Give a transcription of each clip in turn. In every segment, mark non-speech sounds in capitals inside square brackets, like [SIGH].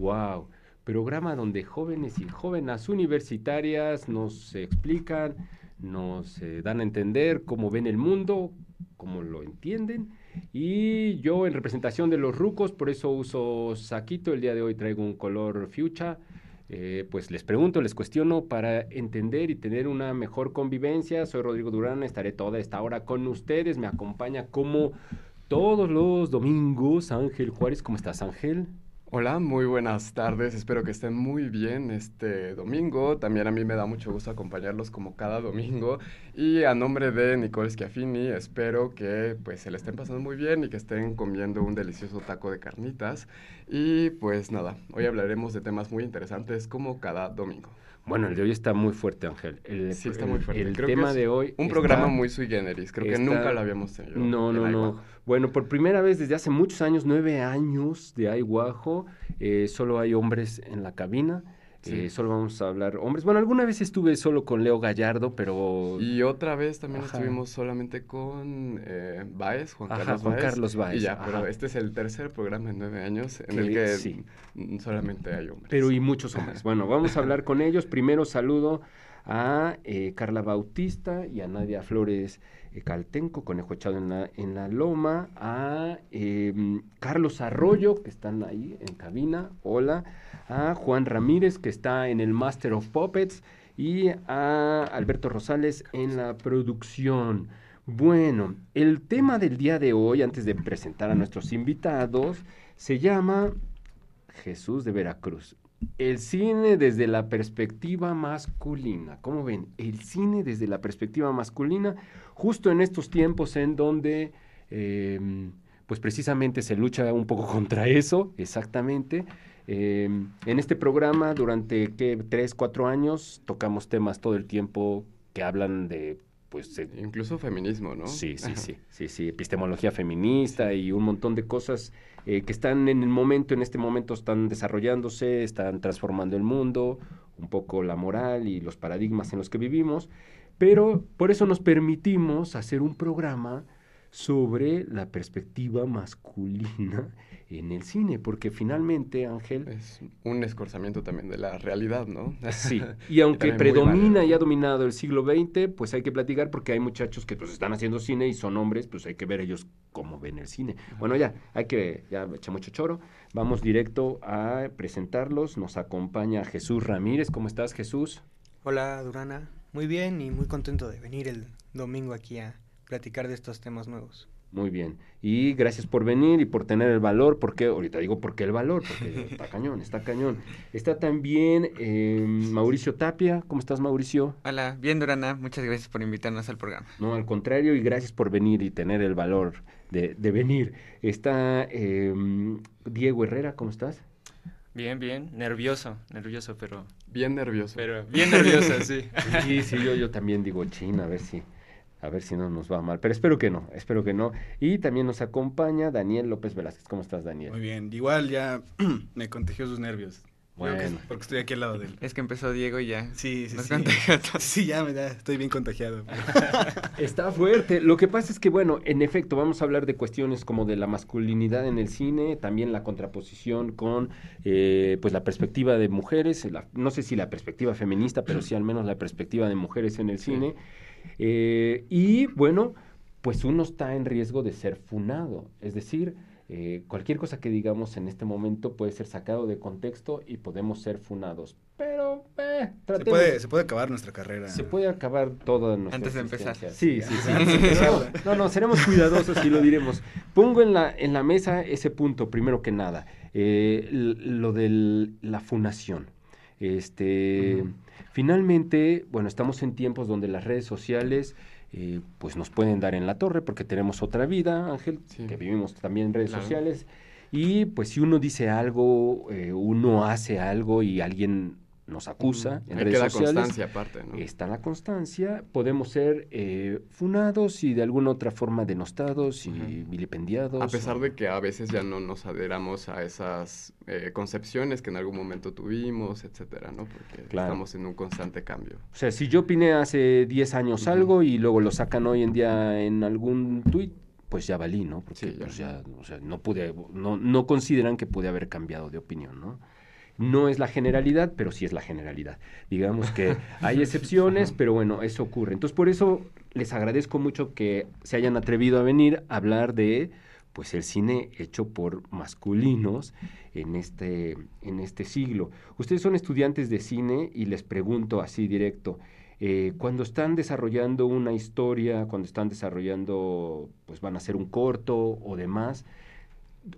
Wow, programa donde jóvenes y jóvenes universitarias nos explican, nos eh, dan a entender cómo ven el mundo, cómo lo entienden. Y yo en representación de los rucos, por eso uso saquito, el día de hoy traigo un color fuchsia eh, pues les pregunto, les cuestiono para entender y tener una mejor convivencia. Soy Rodrigo Durán, estaré toda esta hora con ustedes. Me acompaña como todos los domingos Ángel Juárez. ¿Cómo estás, Ángel? Hola, muy buenas tardes. Espero que estén muy bien este domingo. También a mí me da mucho gusto acompañarlos como cada domingo. Y a nombre de Nicole Schiaffini, espero que pues se le estén pasando muy bien y que estén comiendo un delicioso taco de carnitas. Y pues nada, hoy hablaremos de temas muy interesantes como cada domingo. Bueno, el de hoy está muy fuerte, Ángel. El, sí, está muy fuerte. El tema de hoy. Un programa muy sui generis. Creo que nunca lo habíamos tenido. No, no, no. Bueno, por primera vez desde hace muchos años, nueve años de Ayguajo, eh, solo hay hombres en la cabina. Eh, solo vamos a hablar hombres. Bueno, alguna vez estuve solo con Leo Gallardo, pero... Y otra vez también estuvimos solamente con eh, Baez, Juan Carlos Juan Carlos Baez. Y ya, pero este es el tercer programa en nueve años en el que solamente hay hombres. Pero y muchos hombres. [LAUGHS] bueno, vamos a hablar con ellos. Primero saludo a eh, Carla Bautista y a Nadia Flores Caltenco, Conejo Echado en la, en la Loma, a em, Carlos Arroyo, que están ahí en cabina, hola, a Juan Ramírez, que está en el Master of Puppets, y a Alberto Rosales en la producción. Bueno, el tema del día de hoy, antes de presentar a nuestros invitados, se llama Jesús de Veracruz. El cine desde la perspectiva masculina. ¿Cómo ven? El cine desde la perspectiva masculina, justo en estos tiempos en donde, em, pues precisamente se lucha un poco [LAUGHS] contra eso, exactamente. Em, en este programa, durante ¿qué? tres, cuatro años, tocamos temas todo el tiempo que hablan de pues incluso feminismo, ¿no? Sí, sí, sí, sí, sí, epistemología feminista y un montón de cosas eh, que están en el momento, en este momento están desarrollándose, están transformando el mundo, un poco la moral y los paradigmas en los que vivimos, pero por eso nos permitimos hacer un programa sobre la perspectiva masculina [LAUGHS] en el cine, porque finalmente, Ángel... Es un escorzamiento también de la realidad, ¿no? Sí, [LAUGHS] y aunque predomina y ha dominado el siglo XX, pues hay que platicar porque hay muchachos que pues están haciendo cine y son hombres, pues hay que ver ellos cómo ven el cine. Bueno, ya, hay que, ya echa mucho choro, vamos directo a presentarlos, nos acompaña Jesús Ramírez, ¿cómo estás Jesús? Hola Durana, muy bien y muy contento de venir el domingo aquí a platicar de estos temas nuevos. Muy bien. Y gracias por venir y por tener el valor, porque ahorita digo por qué el valor, porque [LAUGHS] está cañón, está cañón. Está también eh, Mauricio Tapia. ¿Cómo estás, Mauricio? Hola, bien, Durana. Muchas gracias por invitarnos al programa. No, al contrario, y gracias por venir y tener el valor de, de venir. Está eh, Diego Herrera, ¿cómo estás? Bien, bien, nervioso, nervioso, pero... Bien nervioso. Pero bien nervioso, sí. [LAUGHS] Sí, sí, yo, yo [LAUGHS] también digo china, a ver si a ver si no nos va mal, pero espero que no, espero que no. Y también nos acompaña Daniel López Velázquez. ¿Cómo estás, Daniel? Muy bien, igual ya [CLEARS THROAT] me contagió sus nervios. Bueno. porque estoy aquí al lado de él. Es que empezó Diego y ya. Sí, sí, sí. [LAUGHS] Sí, ya, ya estoy bien contagiado. [LAUGHS] Está fuerte. Lo que pasa es que, bueno, en efecto, vamos a hablar de cuestiones como de la masculinidad en el cine, también la contraposición con, eh, pues, la perspectiva de mujeres, no sé si la perspectiva feminista, pero sí al menos la perspectiva de mujeres en el cine. Eh, y bueno, pues uno está en riesgo de ser funado, es decir, eh, cualquier cosa que digamos en este momento puede ser sacado de contexto y podemos ser funados. Pero, eh, se, puede, se puede acabar nuestra carrera. Se puede acabar toda nuestra Antes de empezar. Sí, sí, sí. no, no, seremos cuidadosos y lo diremos. Pongo en la, en la mesa ese punto, primero que nada, eh, lo de la funación. Este, Finalmente, bueno, estamos en tiempos donde las redes sociales eh, pues nos pueden dar en la torre porque tenemos otra vida, Ángel, que vivimos también en redes sociales. Y pues si uno dice algo, eh, uno hace algo y alguien nos acusa en Ahí redes queda sociales. constancia aparte, ¿no? Está la constancia, podemos ser eh, funados y de alguna otra forma denostados y vilipendiados. A pesar o- de que a veces ya no nos adheramos a esas eh, concepciones que en algún momento tuvimos, etcétera, ¿no? Porque Claro. estamos en un constante cambio. O sea, si yo opiné hace 10 años algo y luego lo sacan hoy en día en algún tuit, pues ya valí, ¿no? Porque Sí, ya. pues ya, o sea, no pude, no, no consideran que pude haber cambiado de opinión, ¿no? No es la generalidad, pero sí es la generalidad. Digamos que [LAUGHS] hay excepciones, pero bueno, eso ocurre. Entonces, por eso les agradezco mucho que se hayan atrevido a venir a hablar de pues el cine hecho por masculinos en este, en este siglo. Ustedes son estudiantes de cine y les pregunto así directo, eh, cuando están desarrollando una historia, cuando están desarrollando, pues van a hacer un corto o demás,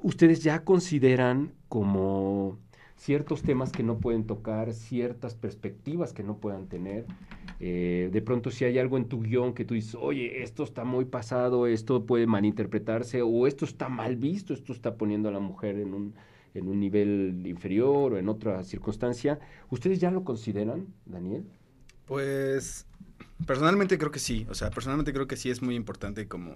¿ustedes ya consideran como ciertos temas que no pueden tocar, ciertas perspectivas que no puedan tener? Eh, de pronto si hay algo en tu guion que tú dices, oye, esto está muy pasado, esto puede malinterpretarse, o esto está mal visto, esto está poniendo a la mujer en un, en un nivel inferior o en otra circunstancia. ¿Ustedes ya lo consideran, Daniel? Pues personalmente creo que sí, o sea, personalmente creo que sí es muy importante como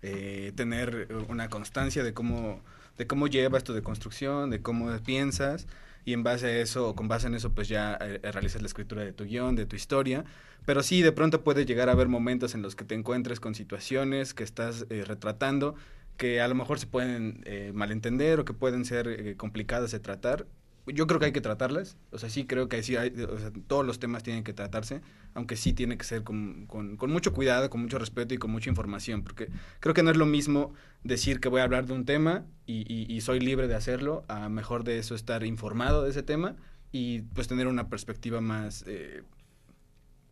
eh, tener una constancia de cómo, de cómo llevas tu deconstrucción, de cómo piensas y en base a eso, o con base en eso, pues ya eh, realizas la escritura de tu guion, de tu historia. Pero sí, de pronto puede llegar a haber momentos en los que te encuentres con situaciones que estás eh, retratando que a lo mejor se pueden eh, malentender o que pueden ser eh, complicadas de tratar. Yo creo que hay que tratarlas, o sea, sí creo que sí hay, o sea, todos los temas tienen que tratarse, aunque sí tiene que ser con, con, con mucho cuidado, con mucho respeto y con mucha información, porque creo que no es lo mismo decir que voy a hablar de un tema y, y, y soy libre de hacerlo, a mejor de eso estar informado de ese tema y pues tener una perspectiva más, eh,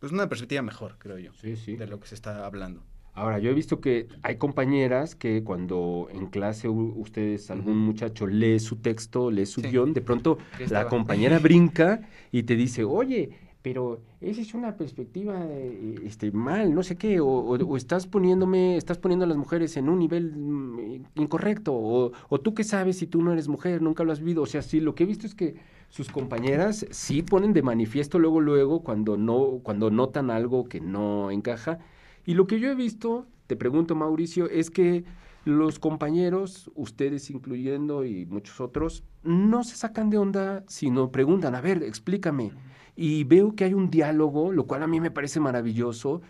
pues una perspectiva mejor, creo yo, Sí, sí. de lo que se está hablando. Ahora, yo he visto que hay compañeras que cuando en clase ustedes, algún muchacho lee su texto, lee su Sí. guion, de pronto la compañera [LAUGHS] brinca y te dice, oye, pero esa es una perspectiva eh, este, mal, no sé qué, o, o- o estás poniéndome, estás poniendo a las mujeres en un nivel mm, incorrecto, o, o tú qué sabes si tú no eres mujer, nunca lo has vivido. O sea, sí, lo que he visto es que sus compañeras sí ponen de manifiesto luego, luego, cuando no, cuando notan algo que no encaja. Y lo que yo he visto, te pregunto Mauricio, es que los compañeros, ustedes incluyendo y muchos otros, no se sacan de onda, sino preguntan, a ver, explícame. Y veo que hay un diálogo, lo cual a mí me parece maravilloso.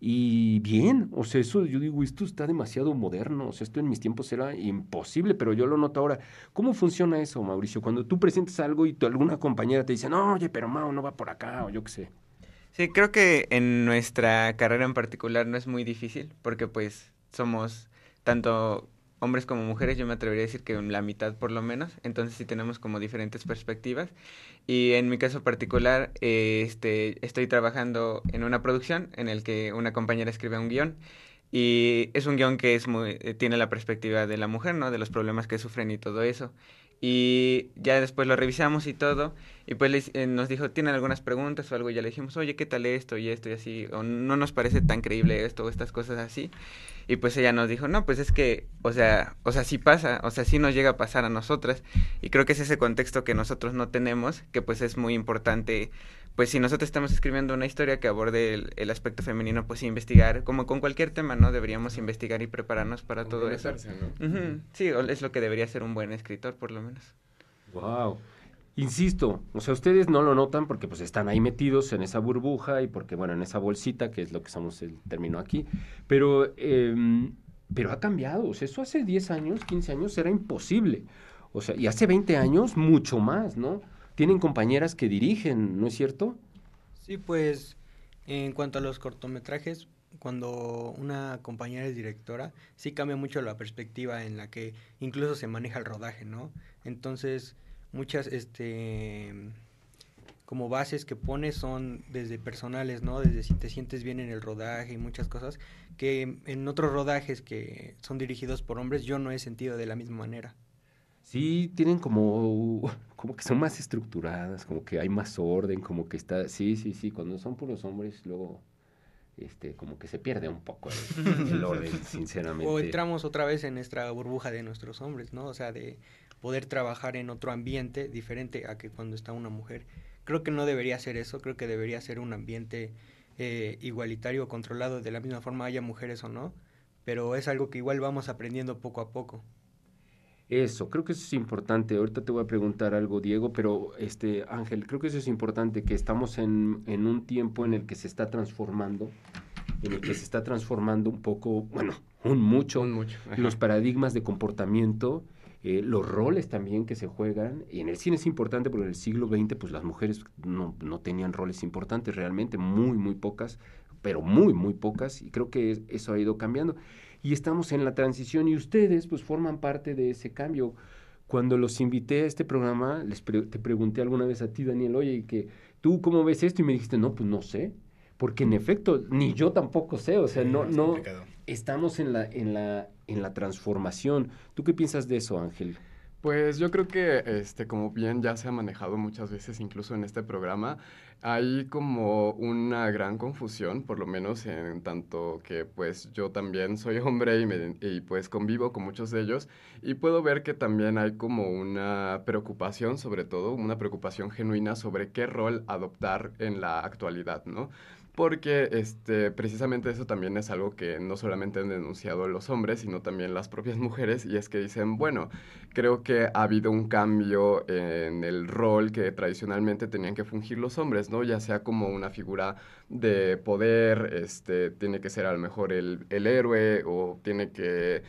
Y bien, o sea, eso yo digo, esto está demasiado moderno, o sea, esto en mis tiempos era imposible, pero yo lo noto ahora. ¿Cómo funciona eso, Mauricio? Cuando tú presentas algo y tu, alguna compañera te dice, no, oye, pero Mau, no va por acá, o yo qué sé. Sí, creo que en nuestra carrera en particular no es muy difícil, porque pues somos tanto hombres como mujeres, yo me atrevería a decir que la mitad por lo menos, entonces sí tenemos como diferentes perspectivas. Y en mi caso particular, eh, este, estoy trabajando en una producción en el que una compañera escribe un guion y es un guion que es muy, eh, tiene la perspectiva de la mujer, ¿no? De los problemas que sufren y todo eso. Y ya después lo revisamos y todo, y pues eh, nos dijo, ¿tienen algunas preguntas o algo? Y ya le dijimos, oye, ¿qué tal esto y esto y así? O no nos parece tan creíble esto o estas cosas así. Y pues ella nos dijo, no, pues es que, o sea, o sea, sí pasa, o sea, sí nos llega a pasar a nosotras. Y creo que es ese contexto que nosotros no tenemos, que pues es muy importante, pues si nosotros estamos escribiendo una historia que aborde el, el aspecto femenino, pues investigar, como con cualquier tema, ¿no? Deberíamos investigar y prepararnos para todo eso. Sí, es lo que debería ser un buen escritor, por lo menos. Wow. Insisto, o sea, ustedes no lo notan porque pues están ahí metidos en esa burbuja y porque, bueno, en esa bolsita, que es lo que somos el término aquí, pero, em, pero ha cambiado, o sea, eso hace 10 años, 15 años era imposible, o sea, y hace 20 años mucho más, ¿no? Tienen compañeras que dirigen, ¿no es cierto? Sí, pues en cuanto a los cortometrajes, cuando una compañera es directora, sí cambia mucho la perspectiva en la que incluso se maneja el rodaje, ¿no? Entonces, muchas, este, como bases que pone son desde personales, ¿no? Desde si te sientes bien en el rodaje y muchas cosas que en otros rodajes que son dirigidos por hombres yo no he sentido de la misma manera. Sí, tienen como, como que son más estructuradas, como que hay más orden, como que está, sí, sí, sí, cuando son puros hombres, luego este, como que se pierde un poco el, [LAUGHS] el orden, sinceramente. O entramos otra vez en nuestra burbuja de nuestros hombres, ¿no? O sea, de poder trabajar en otro ambiente diferente a que cuando está una mujer. Creo que no debería ser eso, creo que debería ser un ambiente eh, igualitario, controlado de la misma forma, haya mujeres o no, pero es algo que igual vamos aprendiendo poco a poco. Eso, creo que eso es importante. Ahorita te voy a preguntar algo, Diego, pero este Ángel, creo que eso es importante, que estamos en, en un tiempo en el que se está transformando, en el que se está transformando un poco, bueno, un mucho, Un mucho, ajá. los paradigmas de comportamiento, eh, los roles también que se juegan. Y en el cine es importante porque en el siglo XX, pues las mujeres no, no tenían roles importantes realmente, muy, muy pocas, pero muy, muy pocas, y creo que es- eso ha ido cambiando y estamos en la transición y ustedes pues forman parte de ese cambio. Cuando los invité a este programa, les pre- te pregunté alguna vez a ti, Daniel, oye, ¿y que tú cómo ves esto? Y me dijiste, no, pues no sé, porque en efecto, ni yo tampoco sé, o sea, no, no, estamos en la, en la, en la transformación. ¿Tú qué piensas de eso, Ángel? Pues yo creo que, este, como bien ya se ha manejado muchas veces, incluso en este programa, hay como una gran confusión, por lo menos en tanto que pues yo también soy [LAUGHS] hombre y, me- y pues convivo con muchos de ellos y puedo ver que también hay como una preocupación, sobre todo, una preocupación genuina sobre qué rol adoptar en la actualidad, ¿no? Porque este, precisamente eso también es algo que no solamente han denunciado los hombres, sino también las propias [LAUGHS] mujeres, y es que dicen, bueno, creo que ha habido un cambio en el rol que tradicionalmente tenían que fungir los hombres, ¿no? Ya sea como una figura de poder, este, tiene que ser a lo mejor el, el héroe o tiene que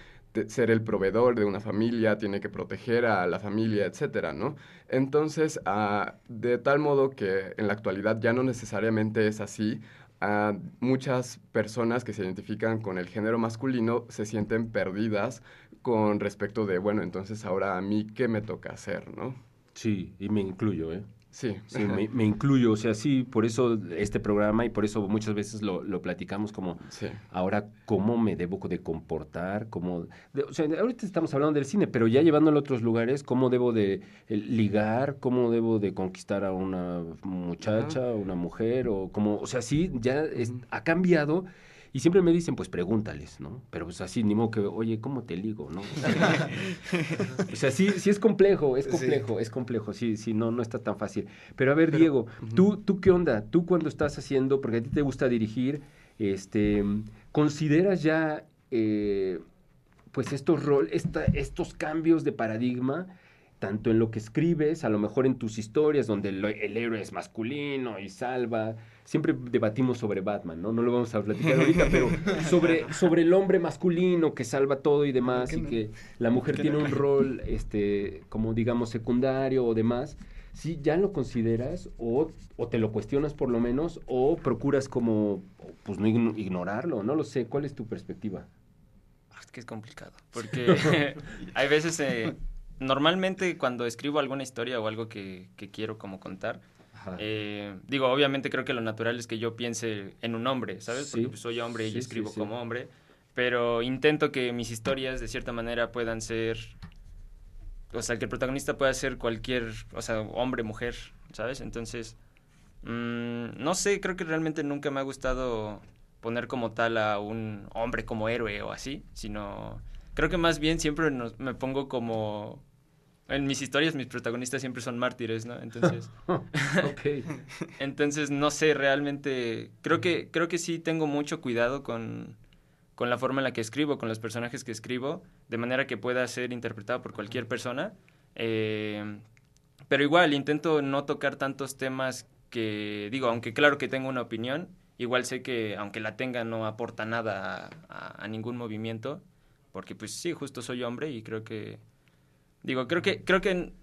ser el proveedor de una familia, tiene que proteger a la familia, etcétera, ¿no? Entonces, ah, de tal modo que en la actualidad ya no necesariamente es así, ah, muchas personas que se identifican con el género masculino se sienten perdidas con respecto de, bueno, entonces ahora a mí, ¿qué me toca hacer, no? Sí, y me incluyo, ¿eh? Sí, Sí, me, me incluyo, o sea, sí, por eso este programa y por eso muchas veces lo, lo platicamos como sí. ahora cómo me debo de comportar, cómo, de- o sea, ahorita estamos hablando del cine, pero ya llevándolo a otros lugares, cómo debo de eh, ligar, cómo debo de conquistar a una muchacha, a una mujer, o como, o sea, sí, ya es- ha cambiado. Y siempre me dicen, pues pregúntales, ¿no? Pero pues así, ni modo que, oye, ¿cómo te ligo, no? [LAUGHS] o sea, sí, sí es complejo, es Sí. complejo, es complejo, sí, sí, no, no está tan fácil. Pero a ver, Diego. ¿tú, ¿tú qué onda? ¿Tú cuando estás haciendo, porque a ti te gusta dirigir, este, consideras ya, eh, pues estos rol, esta, estos cambios de paradigma, tanto en lo que escribes, a lo mejor en tus historias, donde el, el héroe es masculino y salva. Siempre debatimos sobre Batman, ¿no? No lo vamos a platicar ahorita, [LAUGHS] pero sobre, sobre el hombre masculino que salva todo y demás, y no? que la mujer tiene no? un rol, este, como digamos, secundario o demás. ¿Sí ya lo consideras o, o te lo cuestionas por lo menos o procuras como, pues no igno- ignorarlo? No lo sé. ¿Cuál es tu perspectiva? Ah, Es que es complicado, porque [LAUGHS] [LAUGHS] hay veces, eh, normalmente cuando escribo alguna historia o algo que, que quiero como contar, eh, digo, obviamente creo que lo natural es que yo piense en un hombre, ¿sabes? Sí. Porque pues, soy hombre y Sí, escribo sí. como hombre, pero intento que mis historias de cierta manera puedan ser, o sea, que el protagonista pueda ser cualquier, o sea, hombre, mujer, ¿sabes? Entonces, mm, no sé, creo que realmente nunca me ha gustado poner como tal a un hombre como héroe o así, sino creo que más bien siempre nos- me pongo como... En mis historias mis protagonistas siempre son mártires, ¿no? Entonces, [LAUGHS] ok. [LAUGHS] entonces no sé, realmente creo que creo que sí tengo mucho cuidado con, con la forma en la que escribo, con los personajes que escribo, de manera que pueda ser interpretado por cualquier persona. Eh, pero igual intento no tocar tantos temas que digo, aunque claro que tengo una opinión, igual sé que aunque la tenga no aporta nada a, a- a ningún movimiento, porque pues sí, justo soy hombre y creo que digo, creo que creo que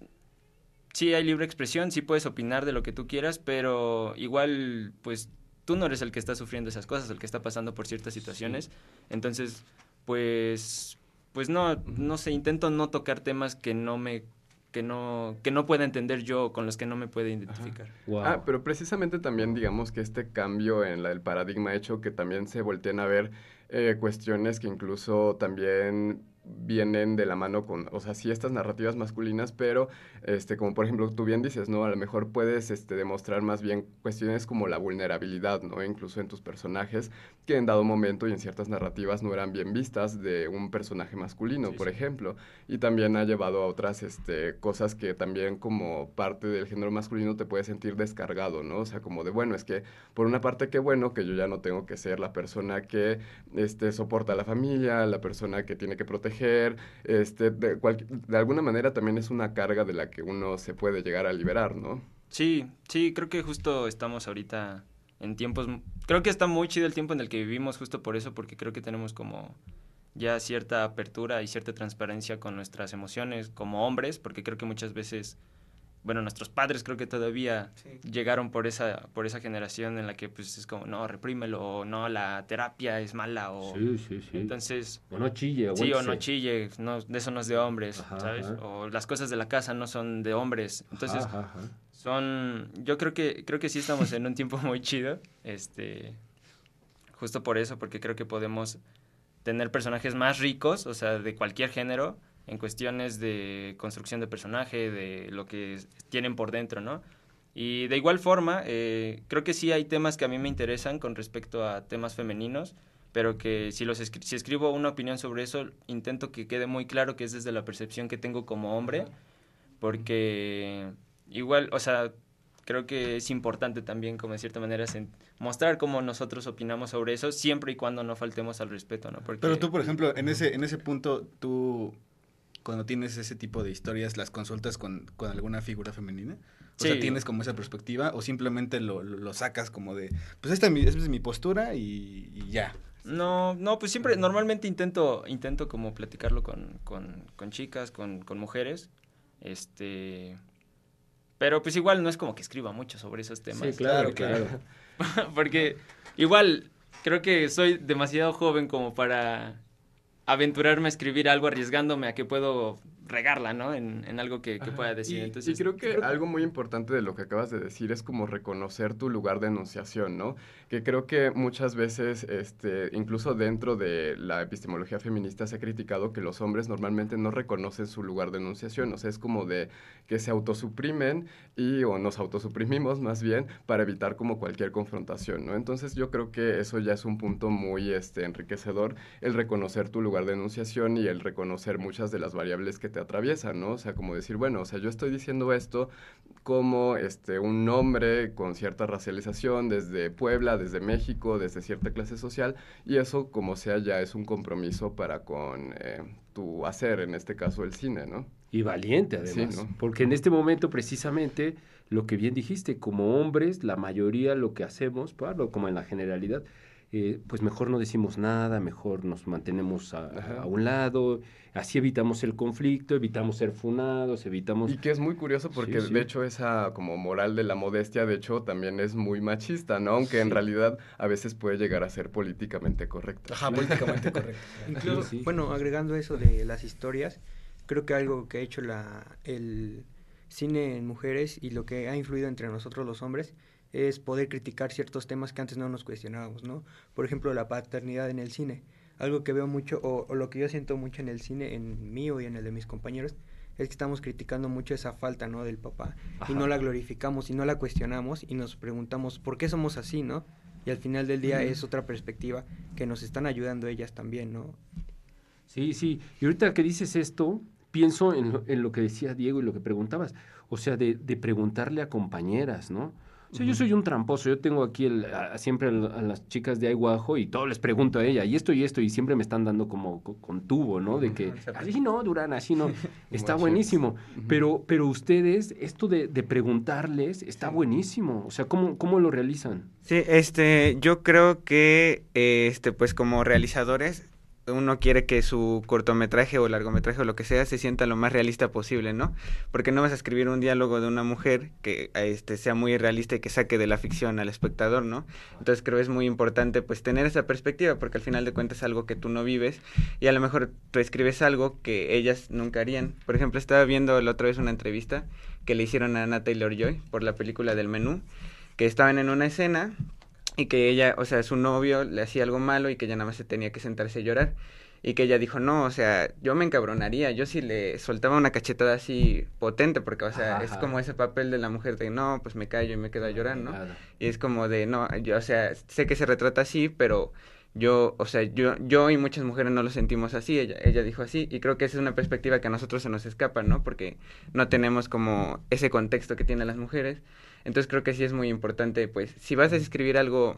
sí hay libre expresión, sí puedes opinar de lo que tú quieras, pero igual pues tú no eres el que está sufriendo esas cosas, el que está pasando por ciertas situaciones. Entonces, pues pues no no sé, intento no tocar temas que no me que no que no pueda entender yo, con los que no me pueda identificar. Wow. Ah, pero precisamente también digamos que este cambio en la, el paradigma ha hecho que también se volteen a ver eh, cuestiones que incluso también vienen de la mano con, o sea, sí estas narrativas masculinas, pero este, como por ejemplo tú bien dices, ¿no? A lo mejor puedes este, demostrar más bien cuestiones como la vulnerabilidad, ¿no? Incluso en tus personajes, que en dado momento y en ciertas narrativas no eran bien vistas de un personaje masculino, por ejemplo. Y también ha llevado a otras este, cosas que también como parte del género masculino te puedes sentir descargado, ¿no? O sea, como de, bueno, es que por una parte qué bueno que yo ya no tengo que ser la persona que este, soporta a la familia, la persona que tiene que proteger, este, de, de alguna manera también es una carga de la que uno se puede llegar a liberar, ¿no? Sí, sí, creo que justo estamos ahorita en tiempos, creo que está muy chido el tiempo en el que vivimos justo por eso, porque creo que tenemos como ya cierta apertura y cierta transparencia con nuestras emociones como hombres, porque creo que muchas veces bueno, nuestros padres creo que todavía llegaron por esa, por esa generación en la que pues es como, no, reprímelo, o no, la terapia es mala, o... Sí, sí, sí. Entonces... O no chille, o Sí, o no chille, no, eso no es de hombres, ¿sabes? O las cosas de la casa no son de hombres. Entonces, son... Yo creo que, creo que sí estamos en un tiempo [LAUGHS] muy chido, este... Justo por eso, porque creo que podemos tener personajes más ricos, o sea, de cualquier género, en cuestiones de construcción de personaje, de lo que tienen por dentro, ¿no? Y de igual forma, eh, creo que sí hay temas que a mí me interesan con respecto a temas femeninos, pero que si, los si escribo una opinión sobre eso, intento que quede muy claro que es desde la percepción que tengo como hombre, porque igual, o sea, creo que es importante también, como de cierta manera, mostrar cómo nosotros opinamos sobre eso, siempre y cuando no faltemos al respeto, ¿no? Porque, Pero tú, por ejemplo, en ese, en ese punto, tú cuando tienes ese tipo de historias, las consultas con, con alguna figura femenina? O sea, ¿tienes como esa perspectiva o simplemente lo, lo sacas como de, pues esta es mi, esta es mi postura y, ya? No, no, pues siempre, normalmente intento, intento como platicarlo con, con, con chicas, con, con mujeres, este... Pero pues igual no es como que escriba mucho sobre esos temas. Sí, claro, claro. [LAUGHS] Porque igual creo que soy demasiado joven como para aventurarme a escribir algo arriesgándome a que puedo regarla, ¿no? En, en algo que, que pueda decir. Y, Entonces, y creo que algo muy importante de lo que acabas de decir es como reconocer tu lugar de enunciación, ¿no? Que creo que muchas veces, este, incluso dentro de la epistemología feminista se ha criticado que los hombres normalmente no reconocen su lugar de enunciación, o sea, es como de que se autosuprimen y o nos autosuprimimos más bien para evitar como cualquier confrontación, ¿no? Entonces yo creo que eso ya es un punto muy este, enriquecedor, el reconocer tu lugar de enunciación y el reconocer muchas de las variables que te atraviesan, ¿no? O sea, como decir, bueno, o sea, yo estoy diciendo esto como este, un hombre con cierta racialización desde Puebla, desde México, desde cierta clase social, y eso, como sea, ya es un compromiso para con eh, tu hacer, en este caso el cine, ¿no? Y valiente, además. Porque en este momento, precisamente, lo que bien dijiste, como hombres, la mayoría lo que hacemos, pues, como en la generalidad, eh, pues mejor no decimos nada, mejor nos mantenemos a, un lado, así evitamos el conflicto, evitamos ser funados, evitamos... Y que es muy curioso porque de hecho esa como moral de la modestia de hecho también es muy machista, ¿no? Aunque en realidad a veces puede llegar a ser políticamente correcta. Ajá, políticamente [LAUGHS] correcto. Incluso, bueno, agregando eso de las historias, creo que algo que ha hecho la, el cine en mujeres y lo que ha influido entre nosotros los hombres es poder criticar ciertos temas que antes no nos cuestionábamos, ¿no? Por ejemplo, la paternidad en el cine. Algo que veo mucho, o, lo que yo siento mucho en el cine, en mío y en el de mis compañeros, es que estamos criticando mucho esa falta, ¿no? Del papá. Y no la glorificamos y no la cuestionamos y nos preguntamos, ¿por qué somos así, no? Y al final del día es otra perspectiva que nos están ayudando ellas también, ¿no? Sí, sí. Y ahorita que dices esto, pienso en lo, en lo que decía Diego y lo que preguntabas. O sea, de, de preguntarle a compañeras, ¿no? Sí, yo soy un tramposo. Yo tengo aquí el, siempre a, las chicas de Aiguajo y todo les pregunto a ella, y esto y esto, y siempre me están dando como con, tubo, ¿no? De que así no, Durán, así no. [LAUGHS] está buenísimo. Pero, pero ustedes, esto de, de preguntarles está buenísimo. O sea, ¿cómo, ¿cómo lo realizan? Sí, este, yo creo que, este, pues como realizadores, uno quiere que su cortometraje o largometraje o lo que sea se sienta lo más realista posible, ¿no? Porque no vas a escribir un diálogo de una mujer que este, sea muy realista y que saque de la ficción al espectador, ¿no? Entonces creo que es muy importante pues tener esa perspectiva porque al final de cuentas es algo que tú no vives y a lo mejor tú escribes algo que ellas nunca harían. Por ejemplo, estaba viendo la otra vez una entrevista que le hicieron a Anna Taylor Joy por la película del menú, que estaban en una escena y que ella, o sea, su novio le hacía algo malo y que ella nada más se tenía que sentarse a llorar. y que ella dijo, no, o sea, yo me encabronaría, yo sí le soltaba una cachetada así potente, porque, o sea, es como ese papel de la mujer de, no, pues me callo y me quedo a llorar, ¿no? Claro. Y es como de, no, yo, o sea, sé que se retrata así, pero yo, o sea, yo, yo y muchas mujeres no lo sentimos así, ella, ella dijo así, y creo que esa es una perspectiva que a nosotros se nos escapa, ¿no? Porque no tenemos como ese contexto que tienen las mujeres. Entonces creo que sí es muy importante, pues, si vas a escribir algo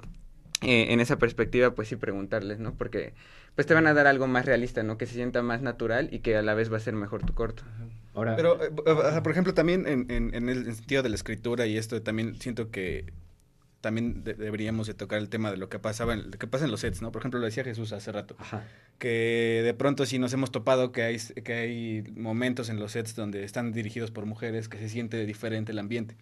eh, en esa perspectiva, pues sí preguntarles, ¿no? Porque pues te van a dar algo más realista, ¿no? Que se sienta más natural y que a la vez va a ser mejor tu corto. Ahora, Pero, eh, sea, por ejemplo, también en, en, en el sentido de la escritura y esto, también siento que también de- deberíamos de tocar el tema de lo que pasaba, en, lo que pasa en los sets, ¿no? Por ejemplo, lo decía Jesús hace rato, ajá. que de pronto sí nos hemos topado que hay, que hay momentos en los sets donde están dirigidos por mujeres, que se siente diferente el ambiente.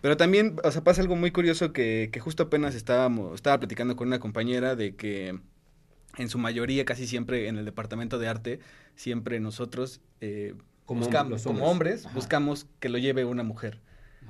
Pero también, o sea, pasa algo muy curioso que, que justo apenas estábamos, estaba platicando con una compañera de que en su mayoría, casi siempre en el departamento de arte, siempre nosotros eh, Como buscamos, los como hombres. hombres, Ajá. buscamos que lo lleve una mujer.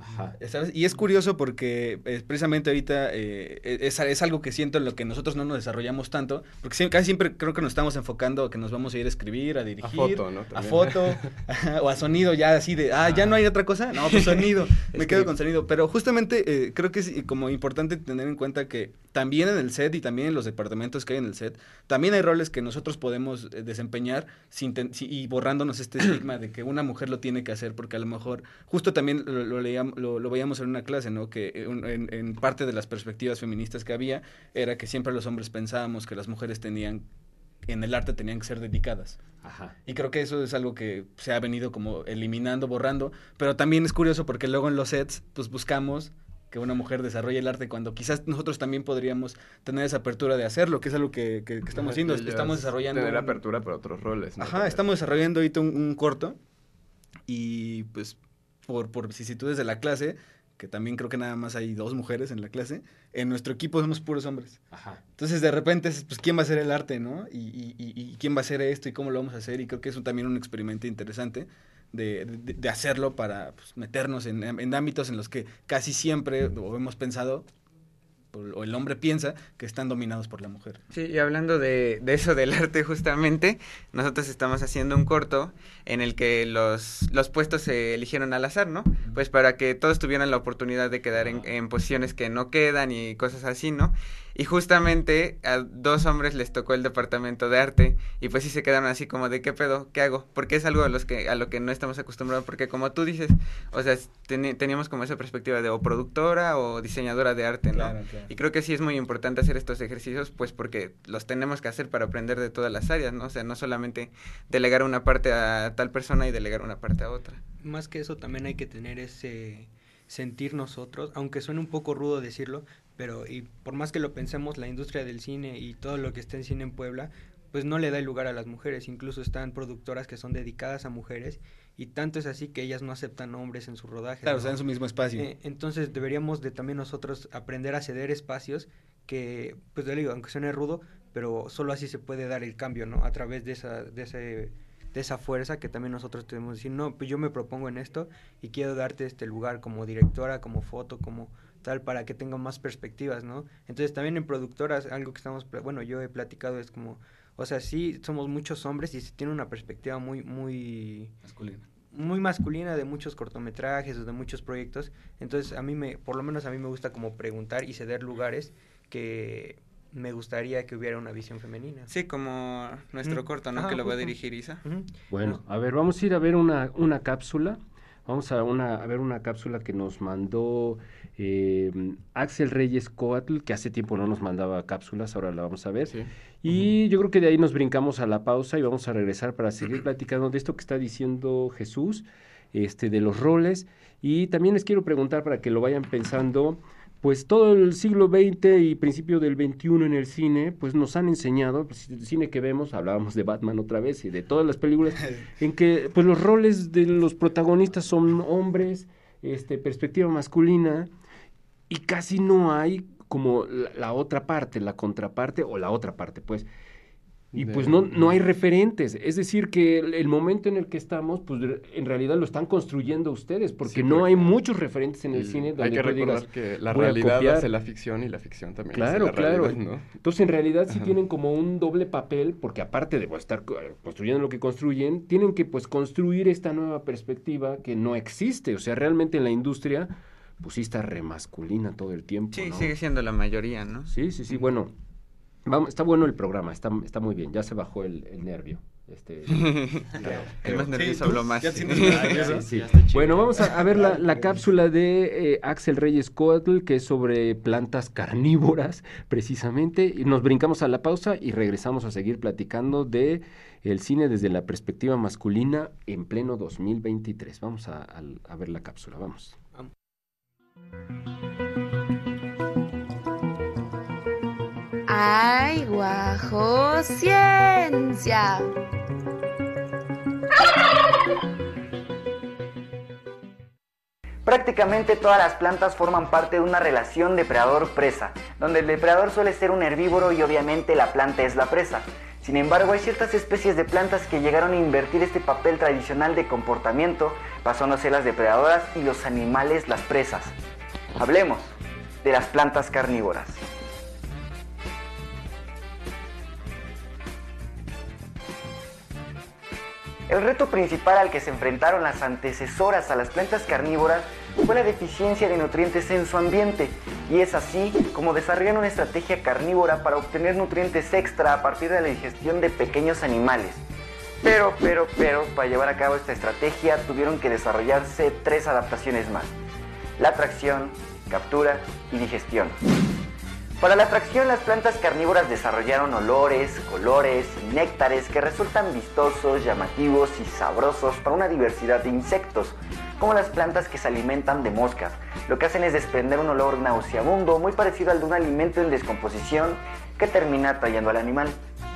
Ajá. ¿sabes? Y es curioso porque eh, precisamente ahorita eh, es, es algo que siento en lo que nosotros no nos desarrollamos tanto, porque casi siempre creo que nos estamos enfocando a que nos vamos a ir a escribir, a dirigir, foto, ¿no? a foto, [LAUGHS] o a sonido, ya así de, ah, ya no hay otra cosa, no, pues sonido, [LAUGHS] me quedo con sonido, pero justamente eh, creo que es como importante tener en cuenta que también en el set y también en los departamentos que hay en el set, también hay roles que nosotros podemos eh, desempeñar sin ten- si- y borrándonos este estigma de que una mujer lo tiene que hacer, porque a lo mejor, justo también lo, lo, leíam- lo- lo veíamos en una clase, ¿no? Que eh, en, en parte de las perspectivas feministas que había era que siempre los hombres pensábamos que las mujeres tenían, en el arte tenían que ser dedicadas. Ajá. Y creo que eso es algo que se ha venido como eliminando, borrando, pero también es curioso porque luego en los sets pues buscamos que una mujer desarrolle el arte cuando quizás nosotros también podríamos tener esa apertura de hacerlo, que es algo que, que- que estamos haciendo, estamos es desarrollando... Tener un- apertura para otros roles. ¿no? Ajá, estamos desarrollando ahorita un, un corto y pues por, por vicisitudes de la clase, que también creo que nada más hay dos mujeres en la clase, en nuestro equipo somos puros hombres. Ajá. Entonces de repente, es, pues, ¿quién va a hacer el arte, no? Y, y- y- y quién va a hacer esto y cómo lo vamos a hacer. Y creo que es un- también un experimento interesante de, de- de hacerlo para pues, meternos en, en ámbitos en los que casi siempre, o hemos pensado, o, el hombre piensa, que están dominados por la mujer. Sí, y hablando de, de eso del arte justamente, nosotros estamos haciendo un corto en el que los, los puestos se eligieron al azar, ¿no? Pues para que todos tuvieran la oportunidad de quedar en, en posiciones que no quedan y cosas así, ¿no? Y justamente a dos hombres les tocó el departamento de arte y pues sí se quedaron así como de qué pedo, qué hago, porque es algo a los que a lo que no estamos acostumbrados, porque como tú dices, o sea, teníamos como esa perspectiva de o productora o diseñadora de arte, ¿no? Claro, claro. Y creo que sí es muy importante hacer estos ejercicios, pues porque los tenemos que hacer para aprender de todas las áreas, ¿no? O sea, no solamente delegar una parte a tal persona y delegar una parte a otra. Más que eso también hay que tener ese sentir nosotros, aunque suene un poco rudo decirlo, pero y por más que lo pensemos, la industria del cine y todo lo que está en cine en Puebla, pues no le da el lugar a las mujeres, incluso están productoras que son dedicadas a mujeres y tanto es así que ellas no aceptan hombres en su rodaje. Claro, ¿no? está en su mismo espacio. Eh, entonces deberíamos de también nosotros aprender a ceder espacios que, pues le digo, aunque suene rudo, pero solo así se puede dar el cambio, ¿no? A través de esa, de ese, de esa fuerza que también nosotros tenemos que decir, no, pues yo me propongo en esto y quiero darte este lugar como directora, como foto, como tal, para que tenga más perspectivas, ¿no? Entonces también en productoras, algo que estamos, pla- bueno, yo he platicado es como, o sea, sí somos muchos hombres y se tiene una perspectiva muy, muy Masculino. muy masculina de muchos cortometrajes o de muchos proyectos. Entonces, a mí me, por lo menos a mí me gusta como preguntar y ceder lugares que me gustaría que hubiera una visión femenina. Sí, como nuestro Mm. corto, ¿no? Ajá, que lo va a dirigir Isa. Bueno, a ver, vamos a ir a ver una, una cápsula. Vamos a, una, a ver una cápsula que nos mandó eh, Axel Reyes Coatl, que hace tiempo no nos mandaba cápsulas, ahora la vamos a ver. Sí. Y yo creo que de ahí nos brincamos a la pausa y vamos a regresar para seguir [CLEARS THROAT] platicando de esto que está diciendo Jesús, este, de los roles. Y también les quiero preguntar para que lo vayan pensando, pues todo el siglo XX y principio del XXI en el cine, pues nos han enseñado, pues, el cine que vemos, hablábamos de Batman otra vez y de todas las películas, [LAUGHS] en que pues los roles de los protagonistas son hombres, este, perspectiva masculina, y casi no hay como la, la otra parte, la contraparte o la otra parte, pues. Y De- pues no, no hay referentes. Es decir, que el, el momento en el que estamos, pues en realidad lo están construyendo ustedes, porque Sí, no hay muchos referentes en el cine donde hay que recordar digas, que la "Voy a realidad copiar". hace la ficción y la ficción también Claro, hace la claro. realidad, ¿no? Entonces, en realidad sí Ajá. tienen como un doble papel, porque aparte de pues, estar co- construyendo lo que construyen, tienen que pues construir esta nueva perspectiva que no existe. O sea, realmente en la industria, sí está remasculina todo el tiempo. Sí, ¿no? sigue siendo la mayoría, ¿no? Sí, sí, sí. Bueno, vamos, está bueno el programa, está, está muy bien. Ya se bajó el, el nervio. Este, [LAUGHS] creo, El más nervioso habló más. ya sí. Sí. Bueno, vamos a, a ver la, la [LAUGHS] cápsula de eh, Axel Reyes Coatl, que es sobre plantas carnívoras, precisamente. Y nos brincamos a la pausa y regresamos a seguir platicando de el cine desde la perspectiva masculina en pleno 2023. Vamos a, a- a ver la cápsula, vamos. ¡Ay, guajo, ciencia! Prácticamente todas las plantas forman parte de una relación depredador-presa, donde el depredador suele ser un herbívoro y obviamente la planta es la presa. Sin embargo, hay ciertas especies de plantas que llegaron a invertir este papel tradicional de comportamiento, pasándose las depredadoras y los animales las presas. Hablemos de las plantas carnívoras. El reto principal al que se enfrentaron las antecesoras a las plantas carnívoras fue la deficiencia de nutrientes en su ambiente, y es así como desarrollan una estrategia carnívora para obtener nutrientes extra a partir de la digestión de pequeños animales. Pero, pero, pero, para llevar a cabo esta estrategia tuvieron que desarrollarse tres adaptaciones más. La atracción, captura y digestión. Para la atracción, las plantas carnívoras desarrollaron olores, colores néctares que resultan vistosos, llamativos y sabrosos para una diversidad de insectos, como las plantas que se alimentan de moscas. Lo que hacen es desprender un olor nauseabundo muy parecido al de un alimento en descomposición que termina atrayendo al animal.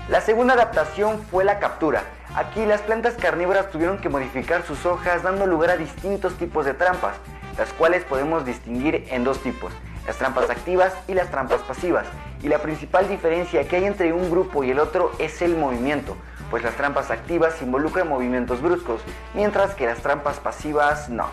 La segunda adaptación fue la captura. Aquí las plantas carnívoras tuvieron que modificar sus hojas dando lugar a distintos tipos de trampas, las cuales podemos distinguir en dos tipos, las trampas activas y las trampas pasivas. Y la principal diferencia que hay entre un grupo y el otro es el movimiento, pues las trampas activas involucran movimientos bruscos, mientras que las trampas pasivas no.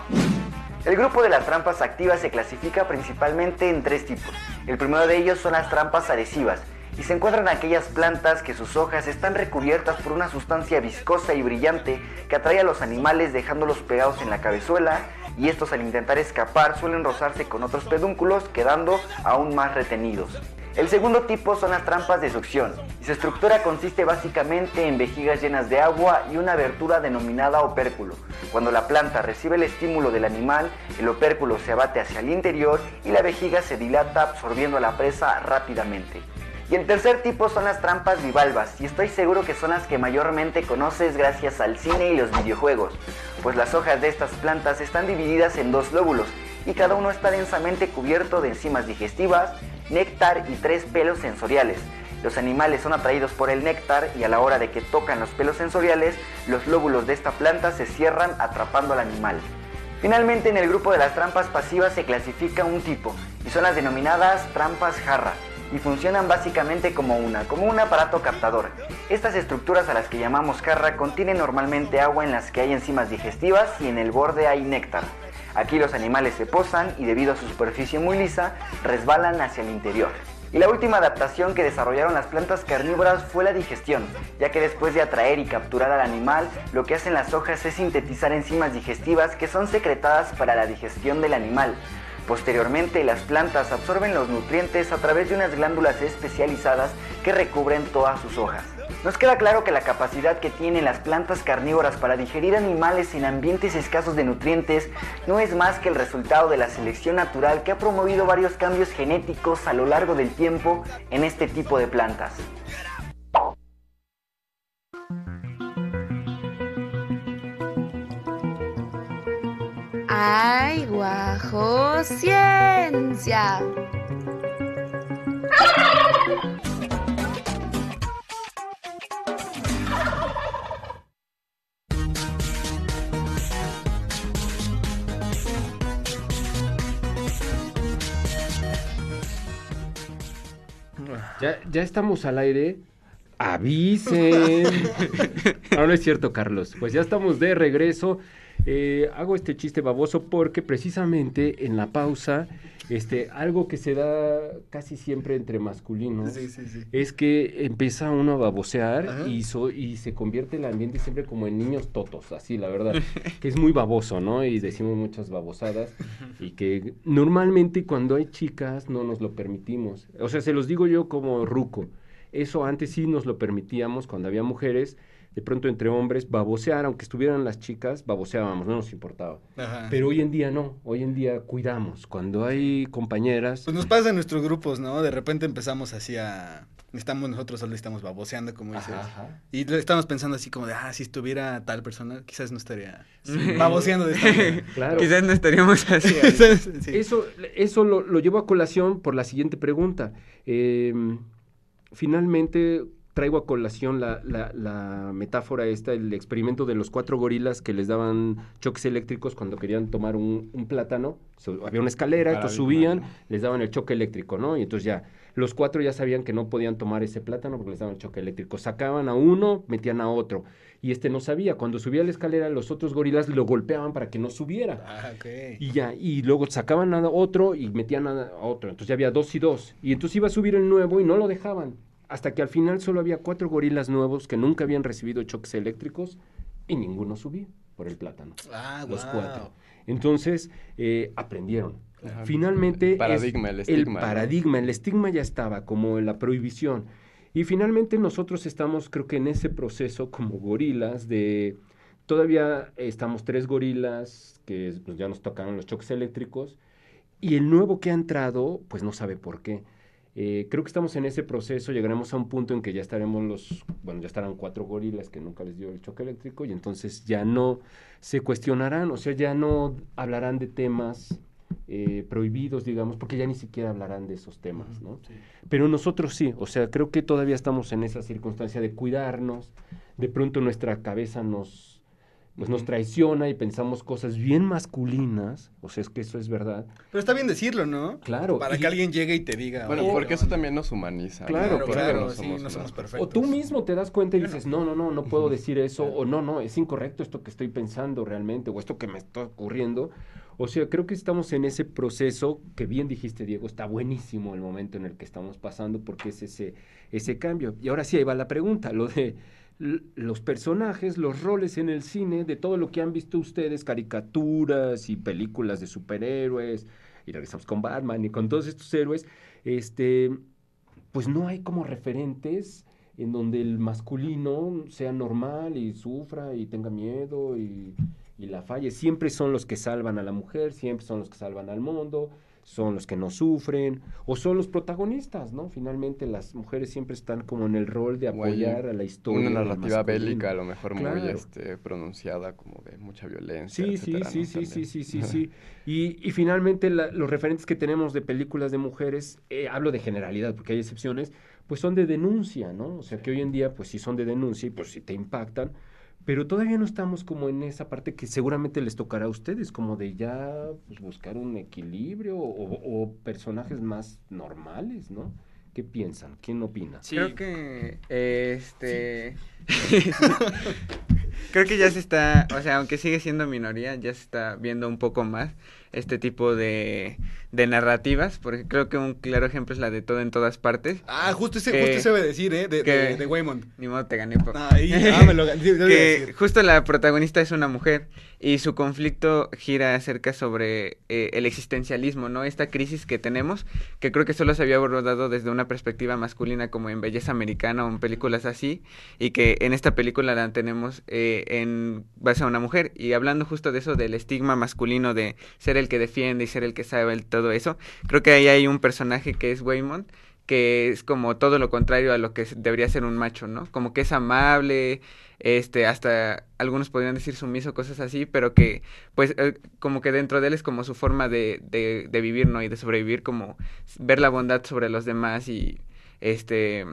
El grupo de las trampas activas se clasifica principalmente en tres tipos. El primero de ellos son las trampas adhesivas, y se encuentran aquellas plantas que sus hojas están recubiertas por una sustancia viscosa y brillante que atrae a los animales dejándolos pegados en la cabezuela y estos al intentar escapar suelen rozarse con otros pedúnculos quedando aún más retenidos. El segundo tipo son las trampas de succión y su estructura consiste básicamente en vejigas llenas de agua y una abertura denominada opérculo. Cuando la planta recibe el estímulo del animal, el opérculo se abate hacia el interior y la vejiga se dilata absorbiendo a la presa rápidamente. Y el tercer tipo son las trampas bivalvas, y estoy seguro que son las que mayormente conoces gracias al cine y los videojuegos, pues las hojas de estas plantas están divididas en dos lóbulos, y cada uno está densamente cubierto de enzimas digestivas, néctar y tres pelos sensoriales. Los animales son atraídos por el néctar y a la hora de que tocan los pelos sensoriales, los lóbulos de esta planta se cierran atrapando al animal. Finalmente, en el grupo de las trampas pasivas se clasifica un tipo, y son las denominadas trampas jarra, y funcionan básicamente como una, como un aparato captador. Estas estructuras a las que llamamos jarra contienen normalmente agua en las que hay enzimas digestivas y en el borde hay néctar. Aquí los animales se posan y debido a su superficie muy lisa, resbalan hacia el interior. Y la última adaptación que desarrollaron las plantas carnívoras fue la digestión, ya que después de atraer y capturar al animal, lo que hacen las hojas es sintetizar enzimas digestivas que son secretadas para la digestión del animal. Posteriormente, las plantas absorben los nutrientes a través de unas glándulas especializadas que recubren todas sus hojas. Nos queda claro que la capacidad que tienen las plantas carnívoras para digerir animales en ambientes escasos de nutrientes no es más que el resultado de la selección natural que ha promovido varios cambios genéticos a lo largo del tiempo en este tipo de plantas. ¡Ay, guajo, ciencia! Ya, ya estamos al aire. Avisen. no, [LAUGHS] no es cierto, Carlos. Pues ya estamos de regreso. Eh, hago este chiste baboso porque precisamente en la pausa, este, algo que se da casi siempre entre masculinos Sí, sí, sí. es que empieza uno a babosear y, so- y se convierte el ambiente siempre como en niños totos, así la verdad, que es muy baboso, ¿no? Y decimos muchas babosadas [LAUGHS] y que normalmente cuando hay chicas no nos lo permitimos. O sea, se los digo yo como ruco. Eso antes sí nos lo permitíamos cuando había mujeres, de pronto entre hombres, babosear, aunque estuvieran las chicas, baboseábamos, no nos importaba. Ajá. Pero hoy en día no, hoy en día cuidamos. Cuando hay compañeras, Pues nos pasa en nuestros grupos, ¿no? De repente empezamos así a... Estamos nosotros solo estamos baboseando, como dices. Ajá, ajá. Y lo- estamos pensando así como de, ah, si estuviera tal persona, quizás no estaría baboseando de esta manera. [LAUGHS] claro. Quizás no estaríamos [LAUGHS] así. [LAUGHS] Sí. Eso, eso lo, lo llevo a colación por la siguiente pregunta. Eh, finalmente traigo a colación la, la- la metáfora esta, el experimento de los cuatro gorilas que les daban choques eléctricos cuando querían tomar un, un plátano. So- había una escalera, entonces Paradigma, subían, ¿no? les daban el choque eléctrico, ¿no? Y entonces ya, los cuatro ya sabían que no podían tomar ese plátano porque les daban el choque eléctrico. Sacaban a uno, metían a otro. Y este no sabía. Cuando subía la escalera, los otros gorilas lo golpeaban para que no subiera. Ah, ok. Y ya, y luego sacaban a otro y metían a otro. Entonces ya había dos y dos. Y entonces iba a subir el nuevo y no lo dejaban. Hasta que al final solo había cuatro gorilas nuevos que nunca habían recibido choques eléctricos y ninguno subía por el plátano. Ah, los cuatro. Entonces eh, aprendieron. Finalmente El paradigma, es el estigma, paradigma, el estigma ya estaba, como la prohibición. Y finalmente nosotros estamos, creo que en ese proceso como gorilas de... Todavía estamos tres gorilas que pues, ya nos tocaron los choques eléctricos y el nuevo que ha entrado, pues no sabe por qué. Eh, creo que estamos en ese proceso, llegaremos a un punto en que ya estaremos los, bueno, ya estarán cuatro gorilas que nunca les dio el choque eléctrico y entonces ya no se cuestionarán, o sea, ya no hablarán de temas eh, prohibidos, digamos, porque ya ni siquiera hablarán de esos temas, ¿no? Pero nosotros sí, o sea, creo que todavía estamos en esa circunstancia de cuidarnos, de pronto nuestra cabeza nos, pues nos traiciona y pensamos cosas bien masculinas, o sea, es que eso es verdad. Pero está bien decirlo, ¿no? Claro. Para y- que alguien llegue y te diga. Bueno, "Oye, porque eso ¿qué onda?". también nos humaniza. Claro, ¿no? claro, no sí, somos no somos perfectos. O tú mismo te das cuenta y dices, no. no, no, no, puedo decir eso, Claro. o no, no, es incorrecto esto que estoy pensando realmente, o esto que me está ocurriendo. O sea, creo que estamos en ese proceso que bien dijiste, Diego, está buenísimo el momento en el que estamos pasando porque es ese, ese cambio. Y ahora sí, ahí va la pregunta, lo de los personajes, los roles en el cine, de todo lo que han visto ustedes, caricaturas y películas de superhéroes, y regresamos con Batman y con todos estos héroes, este, pues no hay como referentes en donde el masculino sea normal y sufra y tenga miedo y, y la falle. Siempre son los que salvan a la mujer, siempre son los que salvan al mundo, son los que no sufren, o son los protagonistas, ¿no? Finalmente las mujeres siempre están como en el rol de apoyar a la historia. Una narrativa bélica, a lo mejor muy este, pronunciada, como de mucha violencia. Sí, sí, etcétera, sí, ¿no? sí, sí, sí, sí, [LAUGHS] sí. Y, y finalmente la- los referentes que tenemos de películas de mujeres, eh, hablo de generalidad porque hay excepciones, pues son de denuncia, ¿no? O sea que hoy en día pues sí son de denuncia y pues sí te impactan, pero todavía no estamos como en esa parte que seguramente les tocará a ustedes, como de ya pues, buscar un equilibrio o, o personajes más normales, ¿no? ¿Qué piensan? ¿Quién opina? Sí. Creo que este [LAUGHS] creo que ya se está, o sea, aunque sigue siendo minoría, ya se está viendo un poco más este tipo de, de narrativas, porque creo que un claro ejemplo es la de todo en todas partes. Ah, justo ese, Que- justo ese a decir, ¿eh? De, que- de, de Waymond. Ni modo te gané por Ahí, ah, me lo gané. yo iba a que decir. justo la protagonista es una mujer y su conflicto gira acerca sobre eh, el existencialismo, ¿no? Esta crisis que tenemos, que creo que solo se había abordado desde una perspectiva masculina como en Belleza Americana o en películas así, y que en esta película la tenemos eh, en base a una mujer. Y hablando justo de eso, del estigma masculino de ser el que defiende y ser el que sabe todo eso, creo que ahí hay un personaje que es Waymond, que es como todo lo contrario a lo que debería ser un macho, ¿no? Como que es amable, este, hasta algunos podrían decir sumiso, cosas así, pero que, pues, eh, como que dentro de él es como su forma de, de, de vivir, ¿no? Y de sobrevivir, como ver la bondad sobre los demás y, este,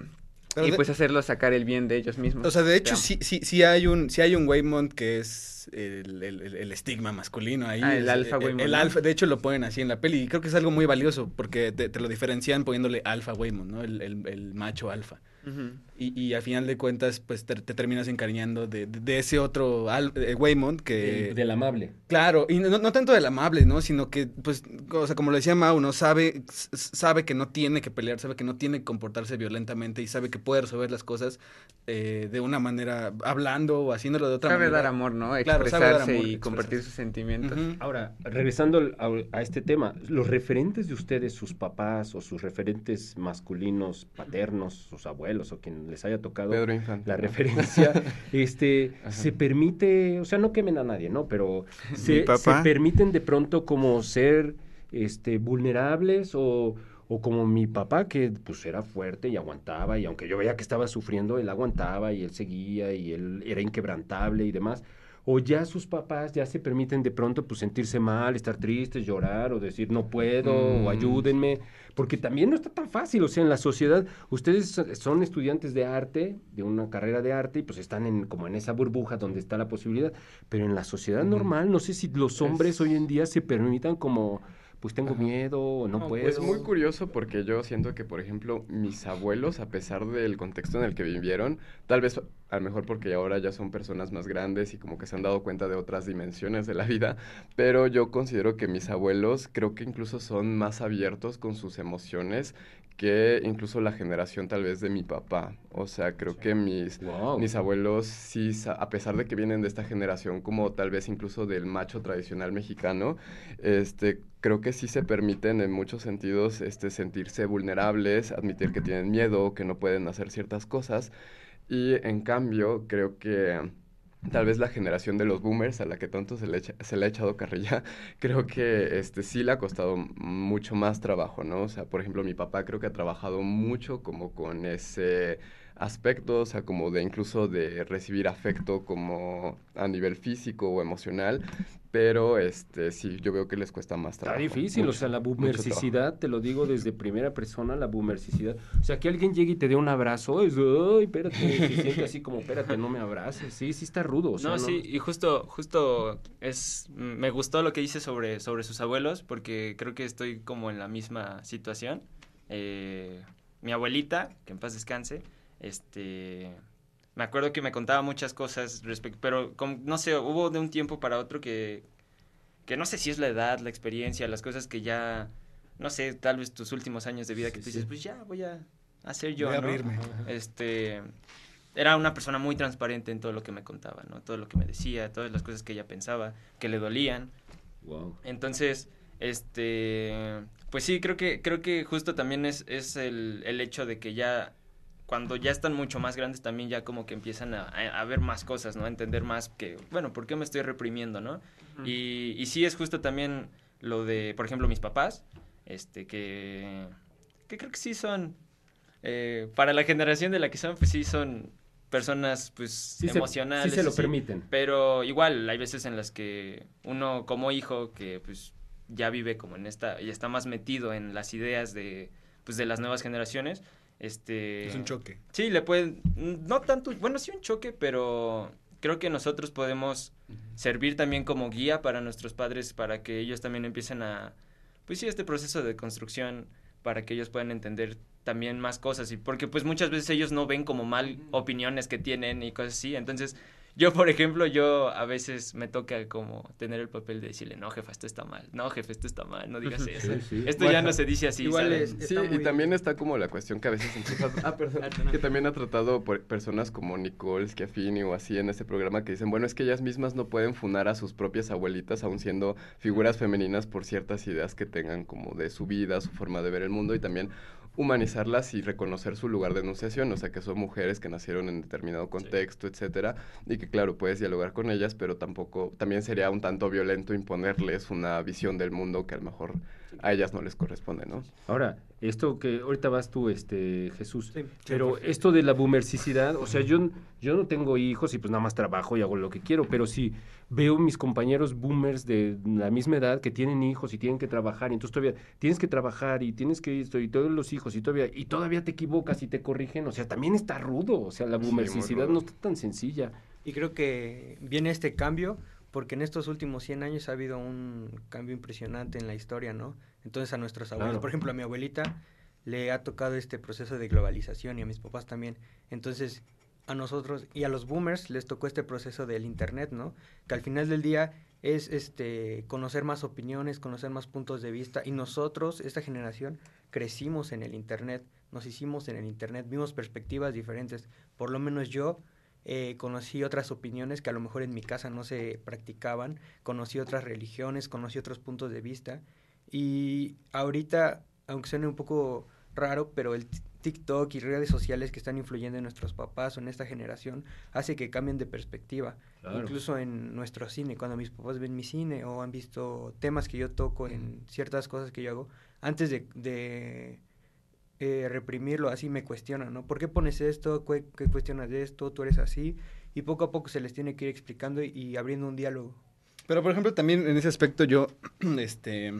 Pero y de- pues hacerlos sacar el bien de ellos mismos. O sea, de hecho, sí, sí, sí hay un, sí hay un Waymond que es el, el- el- estigma masculino ahí. Ah, el es- alfa Waymond, el alfa, de hecho lo ponen así en la peli y creo que es algo muy valioso porque te, te lo diferencian poniéndole alfa Waymond, ¿no? El, macho alfa. Y, y al final de cuentas, pues te, te terminas encariñando de, de- de ese otro Al- eh, Waymond que... Del, del amable. Claro, y no, no tanto del amable, ¿no? Sino que, pues, o sea, como lo decía Mau, ¿no? Sabe, sabe que no tiene que pelear, sabe que no tiene que comportarse violentamente y sabe que puede resolver las cosas eh, de una manera, hablando o haciéndolo de otra Sabe manera. dar amor, ¿no? Claro, Expresarse sabe dar amor, y expresarse. compartir sus sentimientos. Ahora, regresando al- a, a este tema, los referentes de ustedes, sus papás o sus referentes masculinos, paternos, sus abuelos o quien les haya tocado Pedro Infante. la ¿no? referencia, [LAUGHS] este, Ajá. se permite, o sea, no quemen a nadie, ¿no? Pero se, se permiten de pronto como ser, este, vulnerables o, o como mi papá que pues era fuerte y aguantaba y aunque yo veía que estaba sufriendo, él aguantaba y él seguía y él era inquebrantable y demás. O ya sus papás ya se permiten de pronto pues sentirse mal, estar tristes, llorar o decir no puedo Mm. o ayúdenme, porque también no está tan fácil, o sea, en la sociedad ustedes so- son estudiantes de arte, de una carrera de arte y pues están en como en esa burbuja donde está la posibilidad, pero en la sociedad normal no sé si los hombres Es- hoy en día se permitan como pues tengo Ajá. miedo o no, No, puedo. Es muy curioso porque yo siento que, por ejemplo, mis abuelos, a pesar del contexto en el que vivieron, tal vez a lo mejor porque ahora ya son personas más grandes y como que se han dado cuenta de otras dimensiones de la vida, pero yo considero que mis abuelos creo que incluso son más abiertos con sus emociones que incluso la generación tal vez de mi papá. O sea, creo que mis, Wow. mis abuelos sí, a pesar de que vienen de esta generación como tal vez incluso del macho tradicional mexicano, este, creo que sí se permiten en muchos sentidos este, sentirse vulnerables, admitir que tienen miedo, que no pueden hacer ciertas cosas. Y en cambio, creo que tal vez la generación de los boomers a la que tanto se le, echa- se le ha echado carrilla, [LAUGHS] creo que este, sí le ha costado mucho más trabajo, ¿no? O sea, por ejemplo, mi papá creo que ha trabajado mucho como con ese aspecto, o sea, como de incluso de recibir afecto como a nivel físico o emocional, pero este sí, yo veo que les cuesta más Está trabajo. difícil, o sea, la boomercicidad, te lo digo desde primera persona, la boomercicidad. O sea, que alguien llegue y te dé un abrazo, es, ay, espérate, se siente así como, espérate, no me abraces. Sí, sí está rudo. O sea, no, sí, y justo, justo es, me gustó lo que dice sobre, sobre sus abuelos, porque creo que estoy como en la misma situación. Eh, mi abuelita, que en paz descanse, este, me acuerdo que me contaba muchas cosas respecto, pero no sé, hubo de un tiempo para otro que, que no sé si es la edad, la experiencia, las cosas que ya, no sé, tal vez tus últimos años de vida que tú dices, sí. pues ya voy a hacer yo, Voy a ¿no? abrirme. Este, era una persona muy transparente en todo lo que me contaba, ¿no? Todo lo que me decía, todas las cosas que ella pensaba, que le dolían. Wow. Entonces, este, pues sí, creo que, creo que justo también es, es el, el hecho de que ya, cuando ya están mucho más grandes, también ya como que empiezan a, ver más cosas, ¿no? A entender más que, bueno, ¿por qué me estoy reprimiendo, no? y, y sí es justo también lo de, por ejemplo, mis papás, este, que, que creo que sí son, eh, para la generación de la que son, pues sí son personas, pues, Sí se, emocionales. sí se lo así. permiten. Pero igual, hay veces en las que uno como hijo que pues ya vive como en esta, y está más metido en las ideas de, pues, de las nuevas generaciones, este... Es un choque. Sí, le pueden, no tanto, bueno, sí un choque, pero creo que nosotros podemos servir también como guía para nuestros padres, para que ellos también empiecen a, pues sí, este proceso de construcción, para que ellos puedan entender también más cosas, y porque pues muchas veces ellos no ven como mal opiniones que tienen y cosas así, entonces yo, por ejemplo, yo a veces me toca como tener el papel de decirle, no, jefa, esto está mal, no, jefe, esto está mal, no digas eso, Sí, sí. esto ya no se dice así, igual es- Sí, y también está como la cuestión que a veces incluso... [LAUGHS] Ah, perdón. que también ha tratado por personas como Nicole Schiaffini o así en este programa que dicen, bueno, es que ellas mismas no pueden funar a sus propias abuelitas aún siendo figuras femeninas por ciertas ideas que tengan como de su vida, su forma de ver el mundo y también humanizarlas y reconocer su lugar de enunciación, o sea, que son mujeres que nacieron en determinado contexto, etcétera, y que claro, puedes dialogar con ellas, pero tampoco, también sería un tanto violento imponerles una visión del mundo que a lo mejor a ellas no les corresponde, ¿no? Ahora, esto que ahorita vas tú, este Jesús, Sí, pero 100%. esto de la boomercicidad, o sea, yo, yo no tengo hijos y pues nada más trabajo y hago lo que quiero, pero si veo mis compañeros boomers de la misma edad que tienen hijos y tienen que trabajar, y entonces todavía tienes que trabajar y tienes que esto y todos los hijos y todavía y todavía te equivocas y te corrigen, o sea, también está rudo, o sea, la Sí, boomercicidad no está tan sencilla. Y creo que viene este cambio porque en estos últimos 100 años ha habido un cambio impresionante en la historia, ¿no? Entonces a nuestros abuelos, Claro. por ejemplo a mi abuelita, le ha tocado este proceso de globalización y a mis papás también. Entonces, a nosotros y a los boomers les tocó este proceso del internet, ¿no? Que al final del día es este conocer más opiniones, conocer más puntos de vista y nosotros, esta generación, crecimos en el internet, nos hicimos en el internet, vimos perspectivas diferentes. Por lo menos yo eh, conocí otras opiniones que a lo mejor en mi casa no se practicaban, conocí otras religiones, conocí otros puntos de vista y ahorita, aunque suene un poco raro, pero el TikTok y redes sociales que están influyendo en nuestros papás o en esta generación hace que cambien de perspectiva. Incluso en nuestro cine, cuando mis papás ven mi cine o han visto temas que yo toco en ciertas cosas que yo hago, antes de, de eh, reprimirlo así me cuestionan, ¿no? ¿Por qué pones esto? ¿Qué, cuestionas de esto? ¿Tú eres así? Y poco a poco se les tiene que ir explicando y, y abriendo un diálogo. Pero, por ejemplo, también en ese aspecto yo, [CLEARS THROAT] este,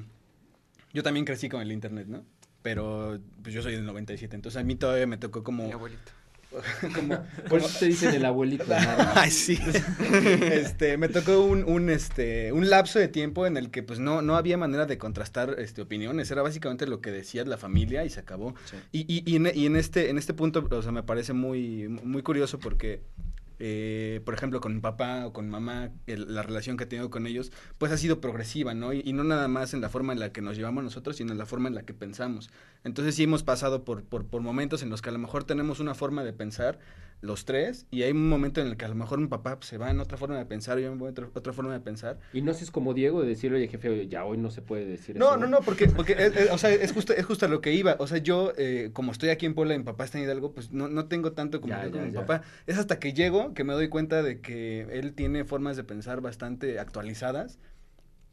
yo también crecí con el internet, ¿no? pero pues yo soy del 97, entonces a mí todavía me tocó como... Mi abuelito. [LAUGHS] como, [LAUGHS] Por eso te dicen el abuelito. [LAUGHS] Ay, sí. este, me tocó un, un, este, un lapso de tiempo en el que pues no, no había manera de contrastar este, opiniones. Era básicamente lo que decía la familia y se acabó. Y, y, y, en, y, en, este, en este punto, o sea, me parece muy, muy curioso porque eh, por ejemplo, con papá o con mamá, la relación que he tenido con ellos, pues ha sido progresiva, ¿no? Y, no nada más en la forma en la que nos llevamos nosotros, sino en la forma en la que pensamos. Entonces sí hemos pasado por, por momentos en los que a lo mejor tenemos una forma de pensar los tres y hay un momento en el que a lo mejor mi papá se va en otra forma de pensar y yo en otra, otra forma de pensar. Y no es como Diego de decirle, oye jefe, ya hoy no se puede decir no, eso. No, no, no, porque, porque es, es, o sea, es justo, es justo a lo que iba. O sea, yo, eh, como estoy aquí en Puebla y mi papá está en Hidalgo, pues no, no tengo tanto como ya, mi ya. papá. Es hasta que llego que me doy cuenta de que él tiene formas de pensar bastante actualizadas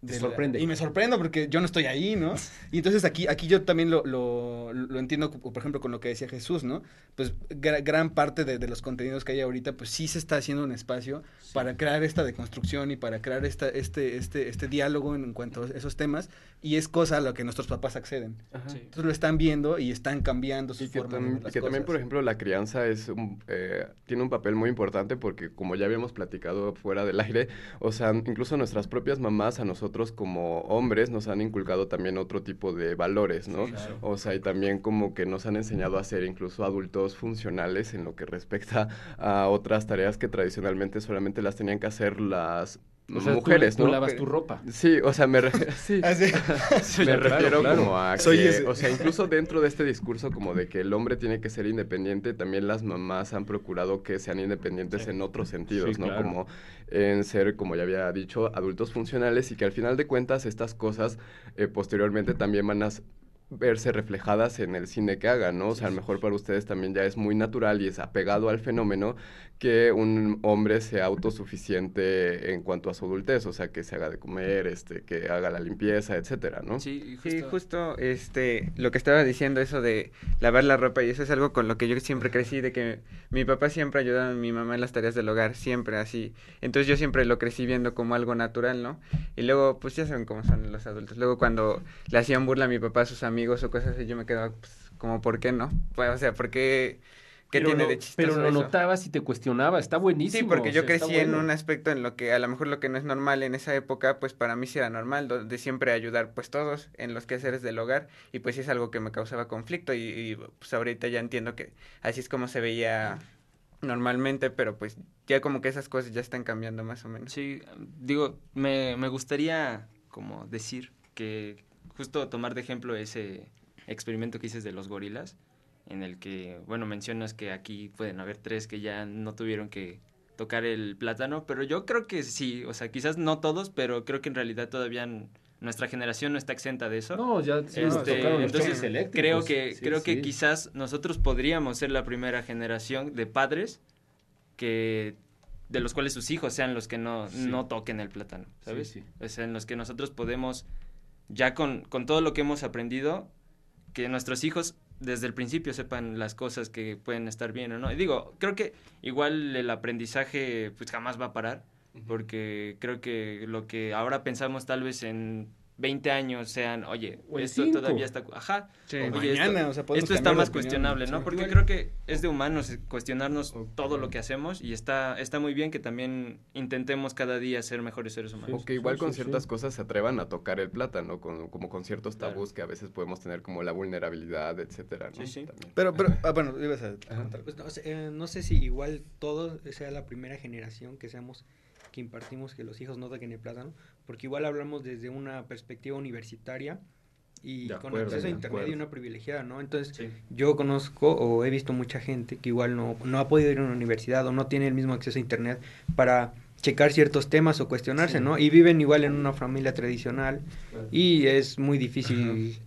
te sorprende. La, y me sorprendo porque yo no estoy ahí, ¿no? [LAUGHS] Y entonces aquí, aquí yo también lo, lo, lo entiendo, por ejemplo, con lo que decía Jesús, ¿no? Pues gra, gran parte de, de, los contenidos que hay ahorita, pues sí se está haciendo un espacio sí. para crear esta deconstrucción y para crear esta, este, este, este diálogo en, en cuanto a esos temas. Y es cosa a lo que nuestros papás acceden. Sí. Entonces lo están viendo y están cambiando su y forma tam de las que cosas. también, por ejemplo, la crianza es un, eh, tiene un papel muy importante porque, como ya habíamos platicado fuera del aire, o sea, incluso nuestras propias mamás a nosotros como hombres nos han inculcado también otro tipo de valores, ¿no? Sí, claro. O sea, y también como que nos han enseñado a ser incluso adultos funcionales en lo que respecta a otras tareas que tradicionalmente solamente las tenían que hacer las o sea, mujeres, tú, ¿no? Tú lavas tu ropa. Sí, o sea, me, re [LAUGHS] sí. ¿Ah, sí? [LAUGHS] me claro, refiero claro. como a Soy que, ese. o sea, incluso dentro de este discurso como de que el hombre tiene que ser independiente, también las mamás han procurado que sean independientes sí. en otros sentidos, sí, ¿no? Claro. Como en ser, como ya había dicho, adultos funcionales y que al final de cuentas estas cosas eh, posteriormente también van a verse reflejadas en el cine que hagan, ¿no? O sea, a lo mejor para ustedes también ya es muy natural y es apegado al fenómeno que un hombre sea autosuficiente en cuanto a su adultez, o sea, que se haga de comer, este, que haga la limpieza, etcétera, ¿no? Sí, justo, sí, justo este, lo que estaba diciendo, eso de lavar la ropa, y eso es algo con lo que yo siempre crecí, de que mi papá siempre ayudaba a mi mamá en las tareas del hogar, siempre así. Entonces yo siempre lo crecí viendo como algo natural, ¿no? Y luego, pues ya saben cómo son los adultos. Luego cuando le hacían burla a mi papá a sus amigos o cosas así, yo me quedaba, pues, como, ¿por qué no? Pues, o sea, ¿por qué...? ¿Qué pero tiene lo, de chistoso Pero lo eso? notabas y te cuestionaba, está buenísimo. Sí, porque yo o sea, crecí bueno. en un aspecto en lo que a lo mejor lo que no es normal en esa época, pues para mí sí era normal, de siempre ayudar pues todos en los quehaceres del hogar y pues sí es algo que me causaba conflicto y, y pues ahorita ya entiendo que así es como se veía normalmente, pero pues ya como que esas cosas ya están cambiando más o menos. Sí, digo, me, me gustaría como decir que justo tomar de ejemplo ese experimento que dices de los gorilas, en el que, bueno, mencionas que aquí pueden haber tres que ya no tuvieron que tocar el plátano, pero yo creo que sí, o sea, quizás no todos, pero creo que en realidad todavía nuestra generación no está exenta de eso. No, ya sí, este, no, entonces creo que sí, creo sí. que quizás nosotros podríamos ser la primera generación de padres que de los cuales sus hijos sean los que no, no toquen el plátano, ¿sabes? O sea, en los que nosotros podemos ya con, con todo lo que hemos aprendido que nuestros hijos desde el principio sepan las cosas que pueden estar bien o no. Y digo, creo que igual el aprendizaje pues jamás va a parar, porque creo que lo que ahora pensamos tal vez en 20 años sean, oye, O esto cinco. todavía está... Ajá. Oye, mañana, esto, o sea, podemos esto está más opinión. cuestionable, ¿no? Sí. Porque Igual. creo que es de humanos cuestionarnos todo lo que hacemos y está, está muy bien que también intentemos cada día ser mejores seres humanos. O que igual sí, con sí, ciertas sí. cosas se atrevan a tocar el plátano, con, como con ciertos Claro. tabús que a veces podemos tener como la vulnerabilidad, etcétera, ¿no? Sí, sí. También. Pero, pero, ah, bueno, ibas a contar. Pues no sé, eh, no sé si igual todos sea la primera generación que seamos que impartimos que los hijos no toquen el plátano, porque igual hablamos desde una perspectiva universitaria y con acceso a internet y una privilegiada, ¿no? Entonces, Sí. yo conozco o he visto mucha gente que igual no, no ha podido ir a una universidad o no tiene el mismo acceso a internet para checar ciertos temas o cuestionarse, Sí. ¿no? Y viven igual en una familia tradicional y es muy difícil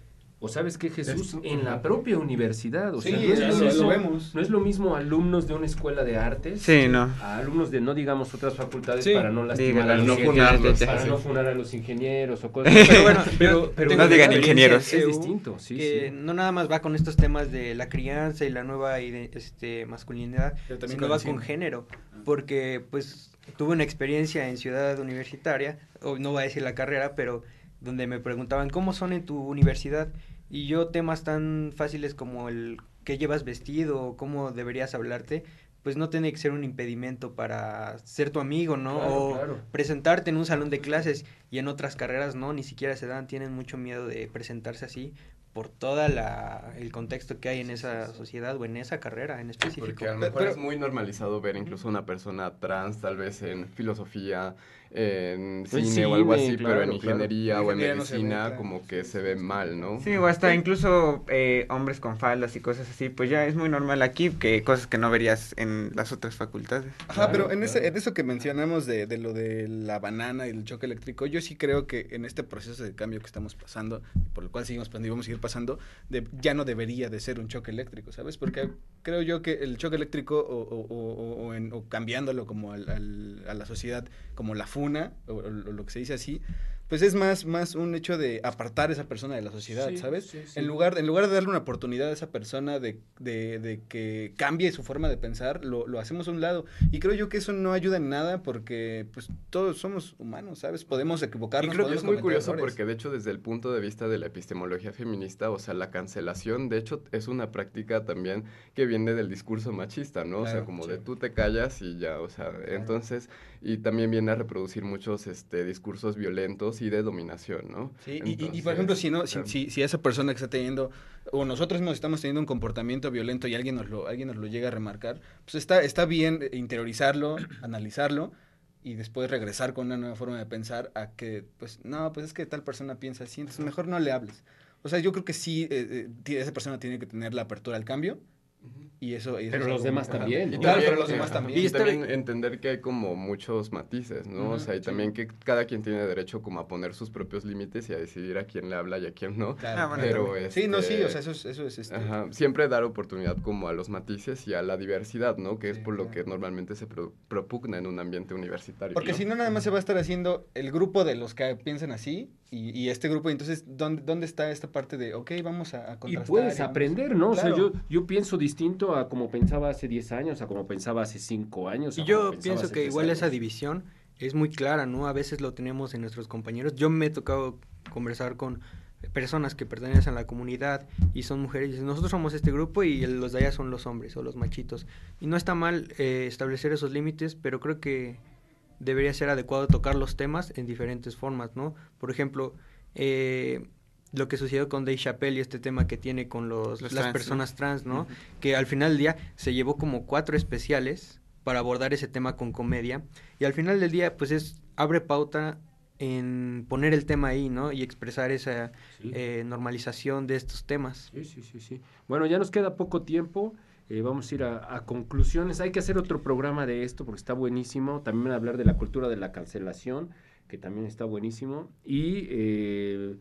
O sabes qué, Jesús, en la propia universidad, o Sí, sea, no es, ya lo lo- lo mismo, vemos. no es lo mismo alumnos de una escuela de artes Sí, no. a alumnos de, no digamos, otras facultades Sí. para no lastimar Digan, a los no ingenieros, para no funar a los ingenieros o [LAUGHS] cosas. Pero bueno, pero, No digan ingenieros. Es distinto, sí, que sí. no nada más va con estos temas de la crianza y la nueva este, masculinidad, Pero también sino con va con género, porque pues tuve una experiencia en Ciudad Universitaria, o no voy a decir la carrera, pero donde me preguntaban cómo son en tu universidad y yo temas tan fáciles como el qué llevas vestido o cómo deberías hablarte, pues no tiene que ser un impedimento para ser tu amigo, ¿no? Claro, o claro. presentarte en un salón de clases y en otras carreras no, ni siquiera se dan, tienen mucho miedo de presentarse así por toda la el contexto que hay en esa sociedad o en esa carrera en específico. Porque a lo Pero- mejor pero- es muy normalizado ver incluso una persona trans, tal vez en filosofía, en cine, cine, o algo así, claro, pero en claro. ingeniería o en Ingeniería no se ve, medicina claro. como que se ve mal, ¿no? Sí, o hasta incluso eh, hombres con faldas y cosas así, pues ya es muy normal aquí que cosas que no verías en las otras facultades. Ajá, pero Claro, en, ese, en eso que mencionamos de, de lo de la banana y el choque eléctrico, yo sí creo que en este proceso de cambio que estamos pasando, y por el cual seguimos pasando y vamos a seguir pasando, de- ya no debería de ser un choque eléctrico, ¿sabes? Porque creo yo que el choque eléctrico o, en- o cambiándolo como al- al- a la sociedad, como la funa, o lo que se dice así, pues es más, más un hecho de apartar a esa persona de la sociedad, Sí, ¿sabes? sí, sí. En, lugar, en lugar de darle una oportunidad a esa persona de, de- de que cambie su forma de pensar, lo, lo hacemos a un lado. Y creo yo que eso no ayuda en nada porque pues todos somos humanos, ¿sabes? Podemos Y equivocarnos. creo que es muy curioso porque de hecho desde el punto de vista de la epistemología feminista, o sea, la cancelación, de hecho es una práctica también que viene del discurso machista, ¿no? o sea, Claro, como sí. de tú te callas y ya, o sea, entonces, y también viene a reproducir muchos este, discursos violentos y de dominación, ¿no? Sí, y- y, y, por ejemplo, si, no, si, si, si esa persona que está teniendo, o nosotros mismos estamos teniendo un comportamiento violento y alguien nos lo, alguien nos lo llega a remarcar, pues está, está bien interiorizarlo, [CLEARS THROAT] analizarlo y después regresar con una nueva forma de pensar a que, pues, no, pues es que tal persona piensa así, entonces mejor no le hables. O sea, yo creo que sí, eh, eh, esa persona tiene que tener la apertura al cambio y eso... y eso Pero es los demás también. ¿no? Claro, también, pero los demás también. Y Y está también entender que hay como muchos matices, ¿no? o Ujú, sea, y sí. también que cada quien tiene derecho como a poner sus propios límites y a decidir a quién le habla y a quién no. Claro, Ah, bueno, pero, también. Sí, no, sí, este, o sea, eso es, eso es este... Ajá, siempre dar oportunidad como a los matices y a la diversidad, ¿no? Que es Sí, por lo claro. que normalmente se pro- propugna en un ambiente universitario. Porque ¿no? si no, nada más se va a estar haciendo el grupo de los que piensan así y, y este grupo. y Entonces, ¿dónde, ¿dónde está esta parte de, ok, vamos a, a Y contrastar? puedes vamos- aprender, ¿no? O sea, Claro. yo, yo pienso distinto a como pensaba hace 10 años, a como pensaba hace 5 años. Y yo pienso que igual esa años. división es muy clara, ¿no? A veces lo tenemos en nuestros compañeros. Yo me he tocado conversar con personas que pertenecen a la comunidad y son mujeres y dicen, nosotros somos este grupo y los de allá son los hombres o los machitos. Y no está mal eh, establecer esos límites, pero creo que debería ser adecuado tocar los temas en diferentes formas, ¿no? Por ejemplo, eh, lo que sucedió con Dave Chappelle y este tema que tiene con los, Los las trans, ¿no? personas trans, ¿no? Que al final del día se llevó como cuatro especiales para abordar ese tema con comedia y al final del día pues es abre pauta en poner el tema ahí, ¿no? Y expresar esa Sí. eh, normalización de estos temas. Sí, sí, sí, sí. Bueno, ya nos queda poco tiempo. eh, vamos a ir a, a conclusiones. Hay que hacer otro programa de esto porque está buenísimo. También hablar de la cultura de la cancelación, que también está buenísimo. Y eh,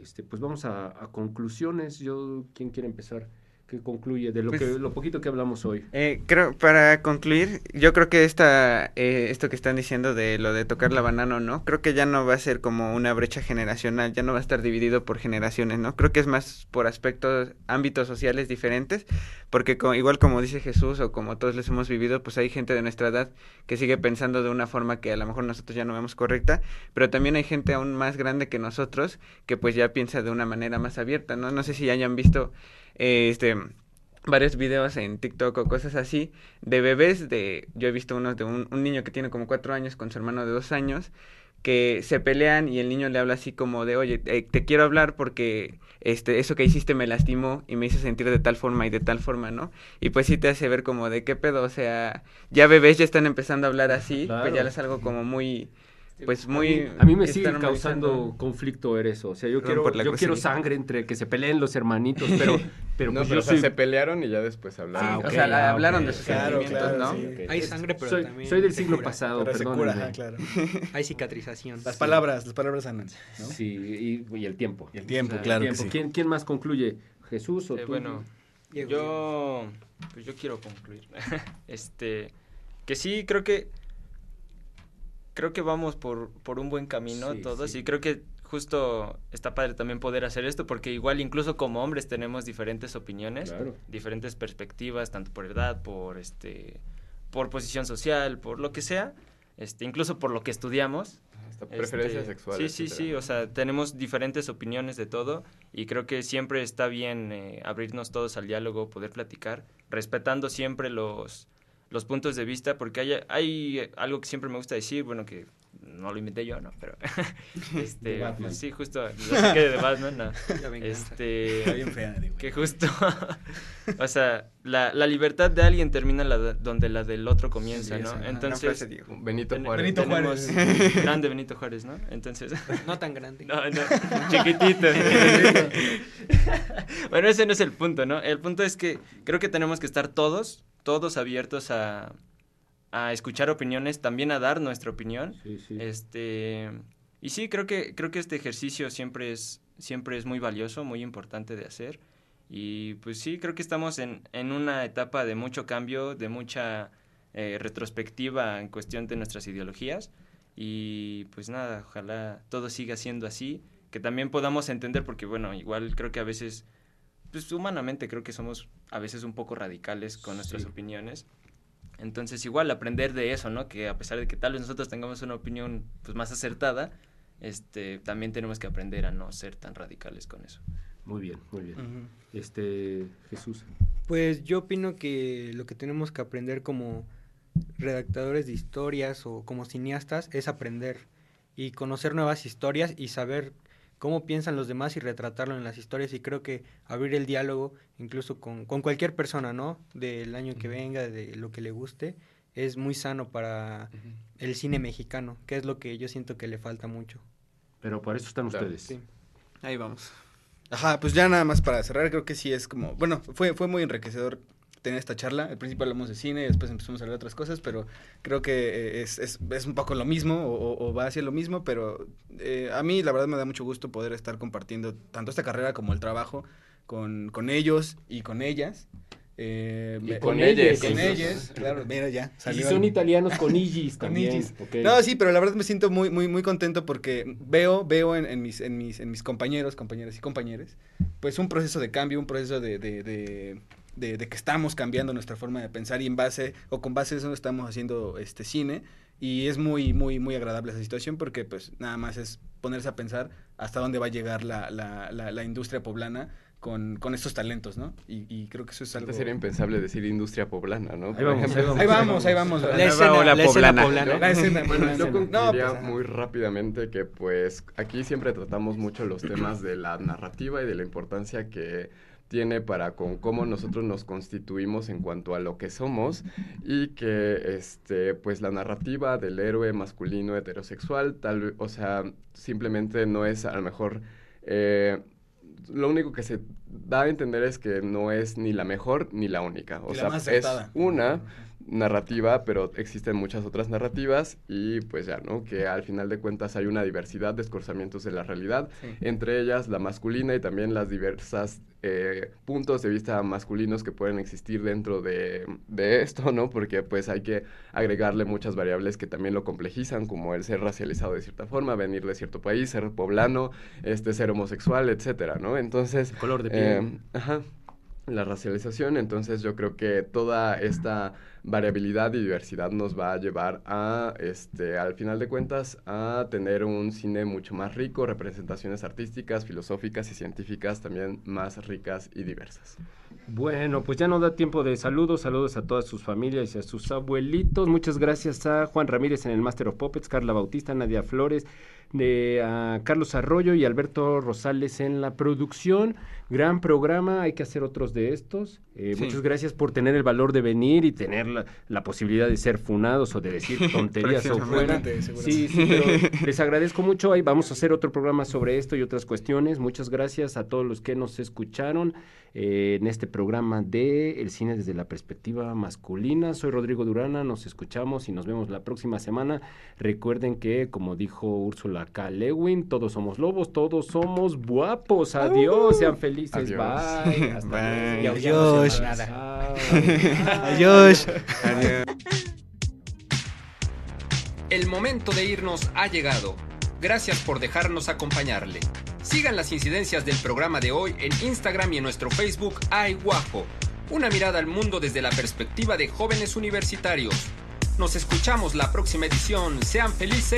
este, pues vamos a, a conclusiones. Yo, ¿quién quiere empezar que concluye de lo Pues- que lo poquito que hablamos hoy. Eh, creo, para concluir, yo creo que esta, eh, esto que están diciendo de lo de tocar la banana o no, creo que ya no va a ser como una brecha generacional, ya no va a estar dividido por generaciones, ¿no? Creo que es más por aspectos, ámbitos sociales diferentes, porque igual como dice Jesús o como todos les hemos vivido, pues hay gente de nuestra edad que sigue pensando de una forma que a lo mejor nosotros ya no vemos correcta, pero también hay gente aún más grande que nosotros que pues ya piensa de una manera más abierta, ¿no? No sé si hayan visto este varios videos en TikTok o cosas así de bebés de yo he visto unos de un, un niño que tiene como cuatro años con su hermano de dos años que se pelean y el niño le habla así como de oye eh, te quiero hablar porque este eso que hiciste me lastimó y me hizo sentir de tal forma y de tal forma no y pues sí te hace ver como de qué pedo o sea ya bebés ya están empezando a hablar así pues ya es algo como muy pues muy A mí me que sigue causando conflicto ver eso. O sea, yo Perdón quiero, yo quiero sangre entre que se peleen los hermanitos, pero, [LAUGHS] pero no, pues pero yo o sea, soy... se pelearon y ya después hablaron. Ah, o ok, sea, ah, hablaron ok. de sus Claro, sentimientos claro, no sí. Ok. Hay sangre, pero soy, también soy del siglo cura. pasado, ajá, [LAUGHS] claro. Hay cicatrización. Las palabras, las palabras sanan, ¿no? Sí, y, y el tiempo. Y el tiempo, O sea, claro El que tiempo. sí. ¿Quién, ¿Quién más concluye? ¿Jesús o Eh, tú? bueno, Diego. yo, pues yo quiero concluir. [LAUGHS] este, que sí, creo que, creo que vamos por, por un buen camino Sí, todos sí. y creo que justo está padre también poder hacer esto porque igual incluso como hombres tenemos diferentes opiniones, Claro. diferentes perspectivas, tanto por edad, por este, por posición social, por lo que sea, este, incluso por lo que estudiamos. Hasta preferencias Este, sexuales. Sí, sí, etcétera. sí, o sea, tenemos diferentes opiniones de todo y creo que siempre está bien eh, abrirnos todos al diálogo, poder platicar, respetando siempre los, los puntos de vista, porque hay, hay algo que siempre me gusta decir, bueno, que no lo inventé yo, ¿no? Pero, [LAUGHS] este, Batman. pues sí, justo, lo saqué de Batman, no. [LAUGHS] Este, Está bien fea, digo. que justo, [LAUGHS] o sea, la, la libertad de alguien termina la de- donde la del otro comienza, Sí, ¿no? esa- Entonces, frase. Benito Juárez. Benito Juárez. grande Benito Juárez, ¿no? Entonces, No tan grande. no, no, chiquitito. bueno, ese no es el punto, ¿no? El punto es que creo que tenemos que estar todos, todos abiertos a, a escuchar opiniones, también a dar nuestra opinión. Sí, sí. Este, y sí, creo que, creo que este ejercicio siempre es, siempre es muy valioso, muy importante de hacer. Y pues sí, creo que estamos en, en una etapa de mucho cambio, de mucha eh, retrospectiva en cuestión de nuestras ideologías. Y pues nada, ojalá todo siga siendo así, que también podamos entender, porque bueno, igual creo que a veces, pues humanamente creo que somos a veces un poco radicales con nuestras Sí. opiniones. Entonces igual aprender de eso, ¿no? Que a pesar de que tal vez nosotros tengamos una opinión pues más acertada, este, también tenemos que aprender a no ser tan radicales con eso. Muy bien, muy bien. Este, Jesús. Pues yo opino que lo que tenemos que aprender como redactadores de historias o como cineastas es aprender y conocer nuevas historias y saber cómo piensan los demás y retratarlo en las historias y creo que abrir el diálogo incluso con, con cualquier persona, ¿no? Del año que venga, de lo que le guste, es muy sano para el cine mexicano, que es lo que yo siento que le falta mucho. Pero para eso están Claro. ustedes. Sí. Ahí vamos. Ajá, pues ya nada más para cerrar, creo que sí es como, bueno, fue, fue muy enriquecedor tener esta charla. Al principio hablamos de cine, después empezamos a hablar de otras cosas, pero creo que eh, es, es, es un poco lo mismo o, va hacia lo mismo, pero eh, a mí la verdad me da mucho gusto poder estar compartiendo tanto esta carrera como el trabajo con, con ellos y con ellas. Eh, Y con ellas. Con ellas, [LAUGHS] claro, mira ya. Y son italianos con [LAUGHS] ok. No, sí, pero la verdad me siento muy, muy, muy contento porque veo, veo en, en mis, en mis, en mis compañeros, compañeras y compañeros, pues un proceso de cambio, un proceso de, de, de, de- de que estamos cambiando nuestra forma de pensar y en base, o con base a eso estamos haciendo este cine. Y es muy, muy, muy agradable esa situación porque pues nada más es ponerse a pensar hasta dónde va a llegar la, la, la, la industria poblana con, con estos talentos, ¿no? Y, y creo que eso es algo... Sería impensable decir industria poblana, ¿no? Ahí vamos, ejemplo. ahí vamos. Ahí vamos, ahí vamos. La escena, la poblana. poblana. La escena, Bueno, la yo escena. concluiría No, pues, muy rápidamente que pues aquí siempre tratamos mucho los temas de la narrativa y de la importancia que tiene para con cómo nosotros nos constituimos en cuanto a lo que somos y que este pues la narrativa del héroe masculino heterosexual tal o sea simplemente no es a lo mejor eh, lo único que se da a entender es que no es ni la mejor ni la única. O la sea es una narrativa, pero existen muchas otras narrativas y pues ya, ¿no? Que al final de cuentas hay una diversidad de escorzamientos de la realidad, entre ellas la masculina y también las diversas eh, puntos de vista masculinos que pueden existir dentro de, de, esto, ¿no? Porque pues hay que agregarle muchas variables que también lo complejizan, como el ser racializado de cierta forma, venir de cierto país, ser poblano, este, ser homosexual, etcétera, ¿no? Entonces... Color de piel. Eh, ajá la racialización, entonces yo creo que toda esta variabilidad y diversidad nos va a llevar a, este, al final de cuentas, a tener un cine mucho más rico, representaciones artísticas, filosóficas y científicas también más ricas y diversas. Bueno, pues ya no da tiempo de saludos, saludos a todas sus familias y a sus abuelitos. Muchas gracias a Juan Ramírez en el Master of Puppets, Carla Bautista, Nadia Flores, de a Carlos Arroyo y Alberto Rosales en la producción. Gran programa, hay que hacer otros de estos. Eh, Sí. Muchas gracias por tener el valor de venir y tener la, la posibilidad de ser funados o de decir [LAUGHS] tonterías o fuera. Sí, sí. pero [LAUGHS] les agradezco mucho. Ahí vamos a hacer otro programa sobre esto y otras cuestiones. Muchas gracias a todos los que nos escucharon eh, en este programa de El cine desde la perspectiva masculina. Soy Rodrigo Durana, nos escuchamos y nos vemos la próxima semana. Recuerden que, como dijo Úrsula K. Lewin, todos somos lobos, todos somos guapos. Adiós, sean felices. Adiós. Bye. Hasta se Adiós. [LAUGHS] El momento de irnos ha llegado. Gracias por dejarnos acompañarle. Sigan las incidencias del programa de hoy en Instagram y en nuestro Facebook Ay Guapo. Una mirada al mundo desde la perspectiva de jóvenes universitarios. Nos escuchamos la próxima edición. Sean felices.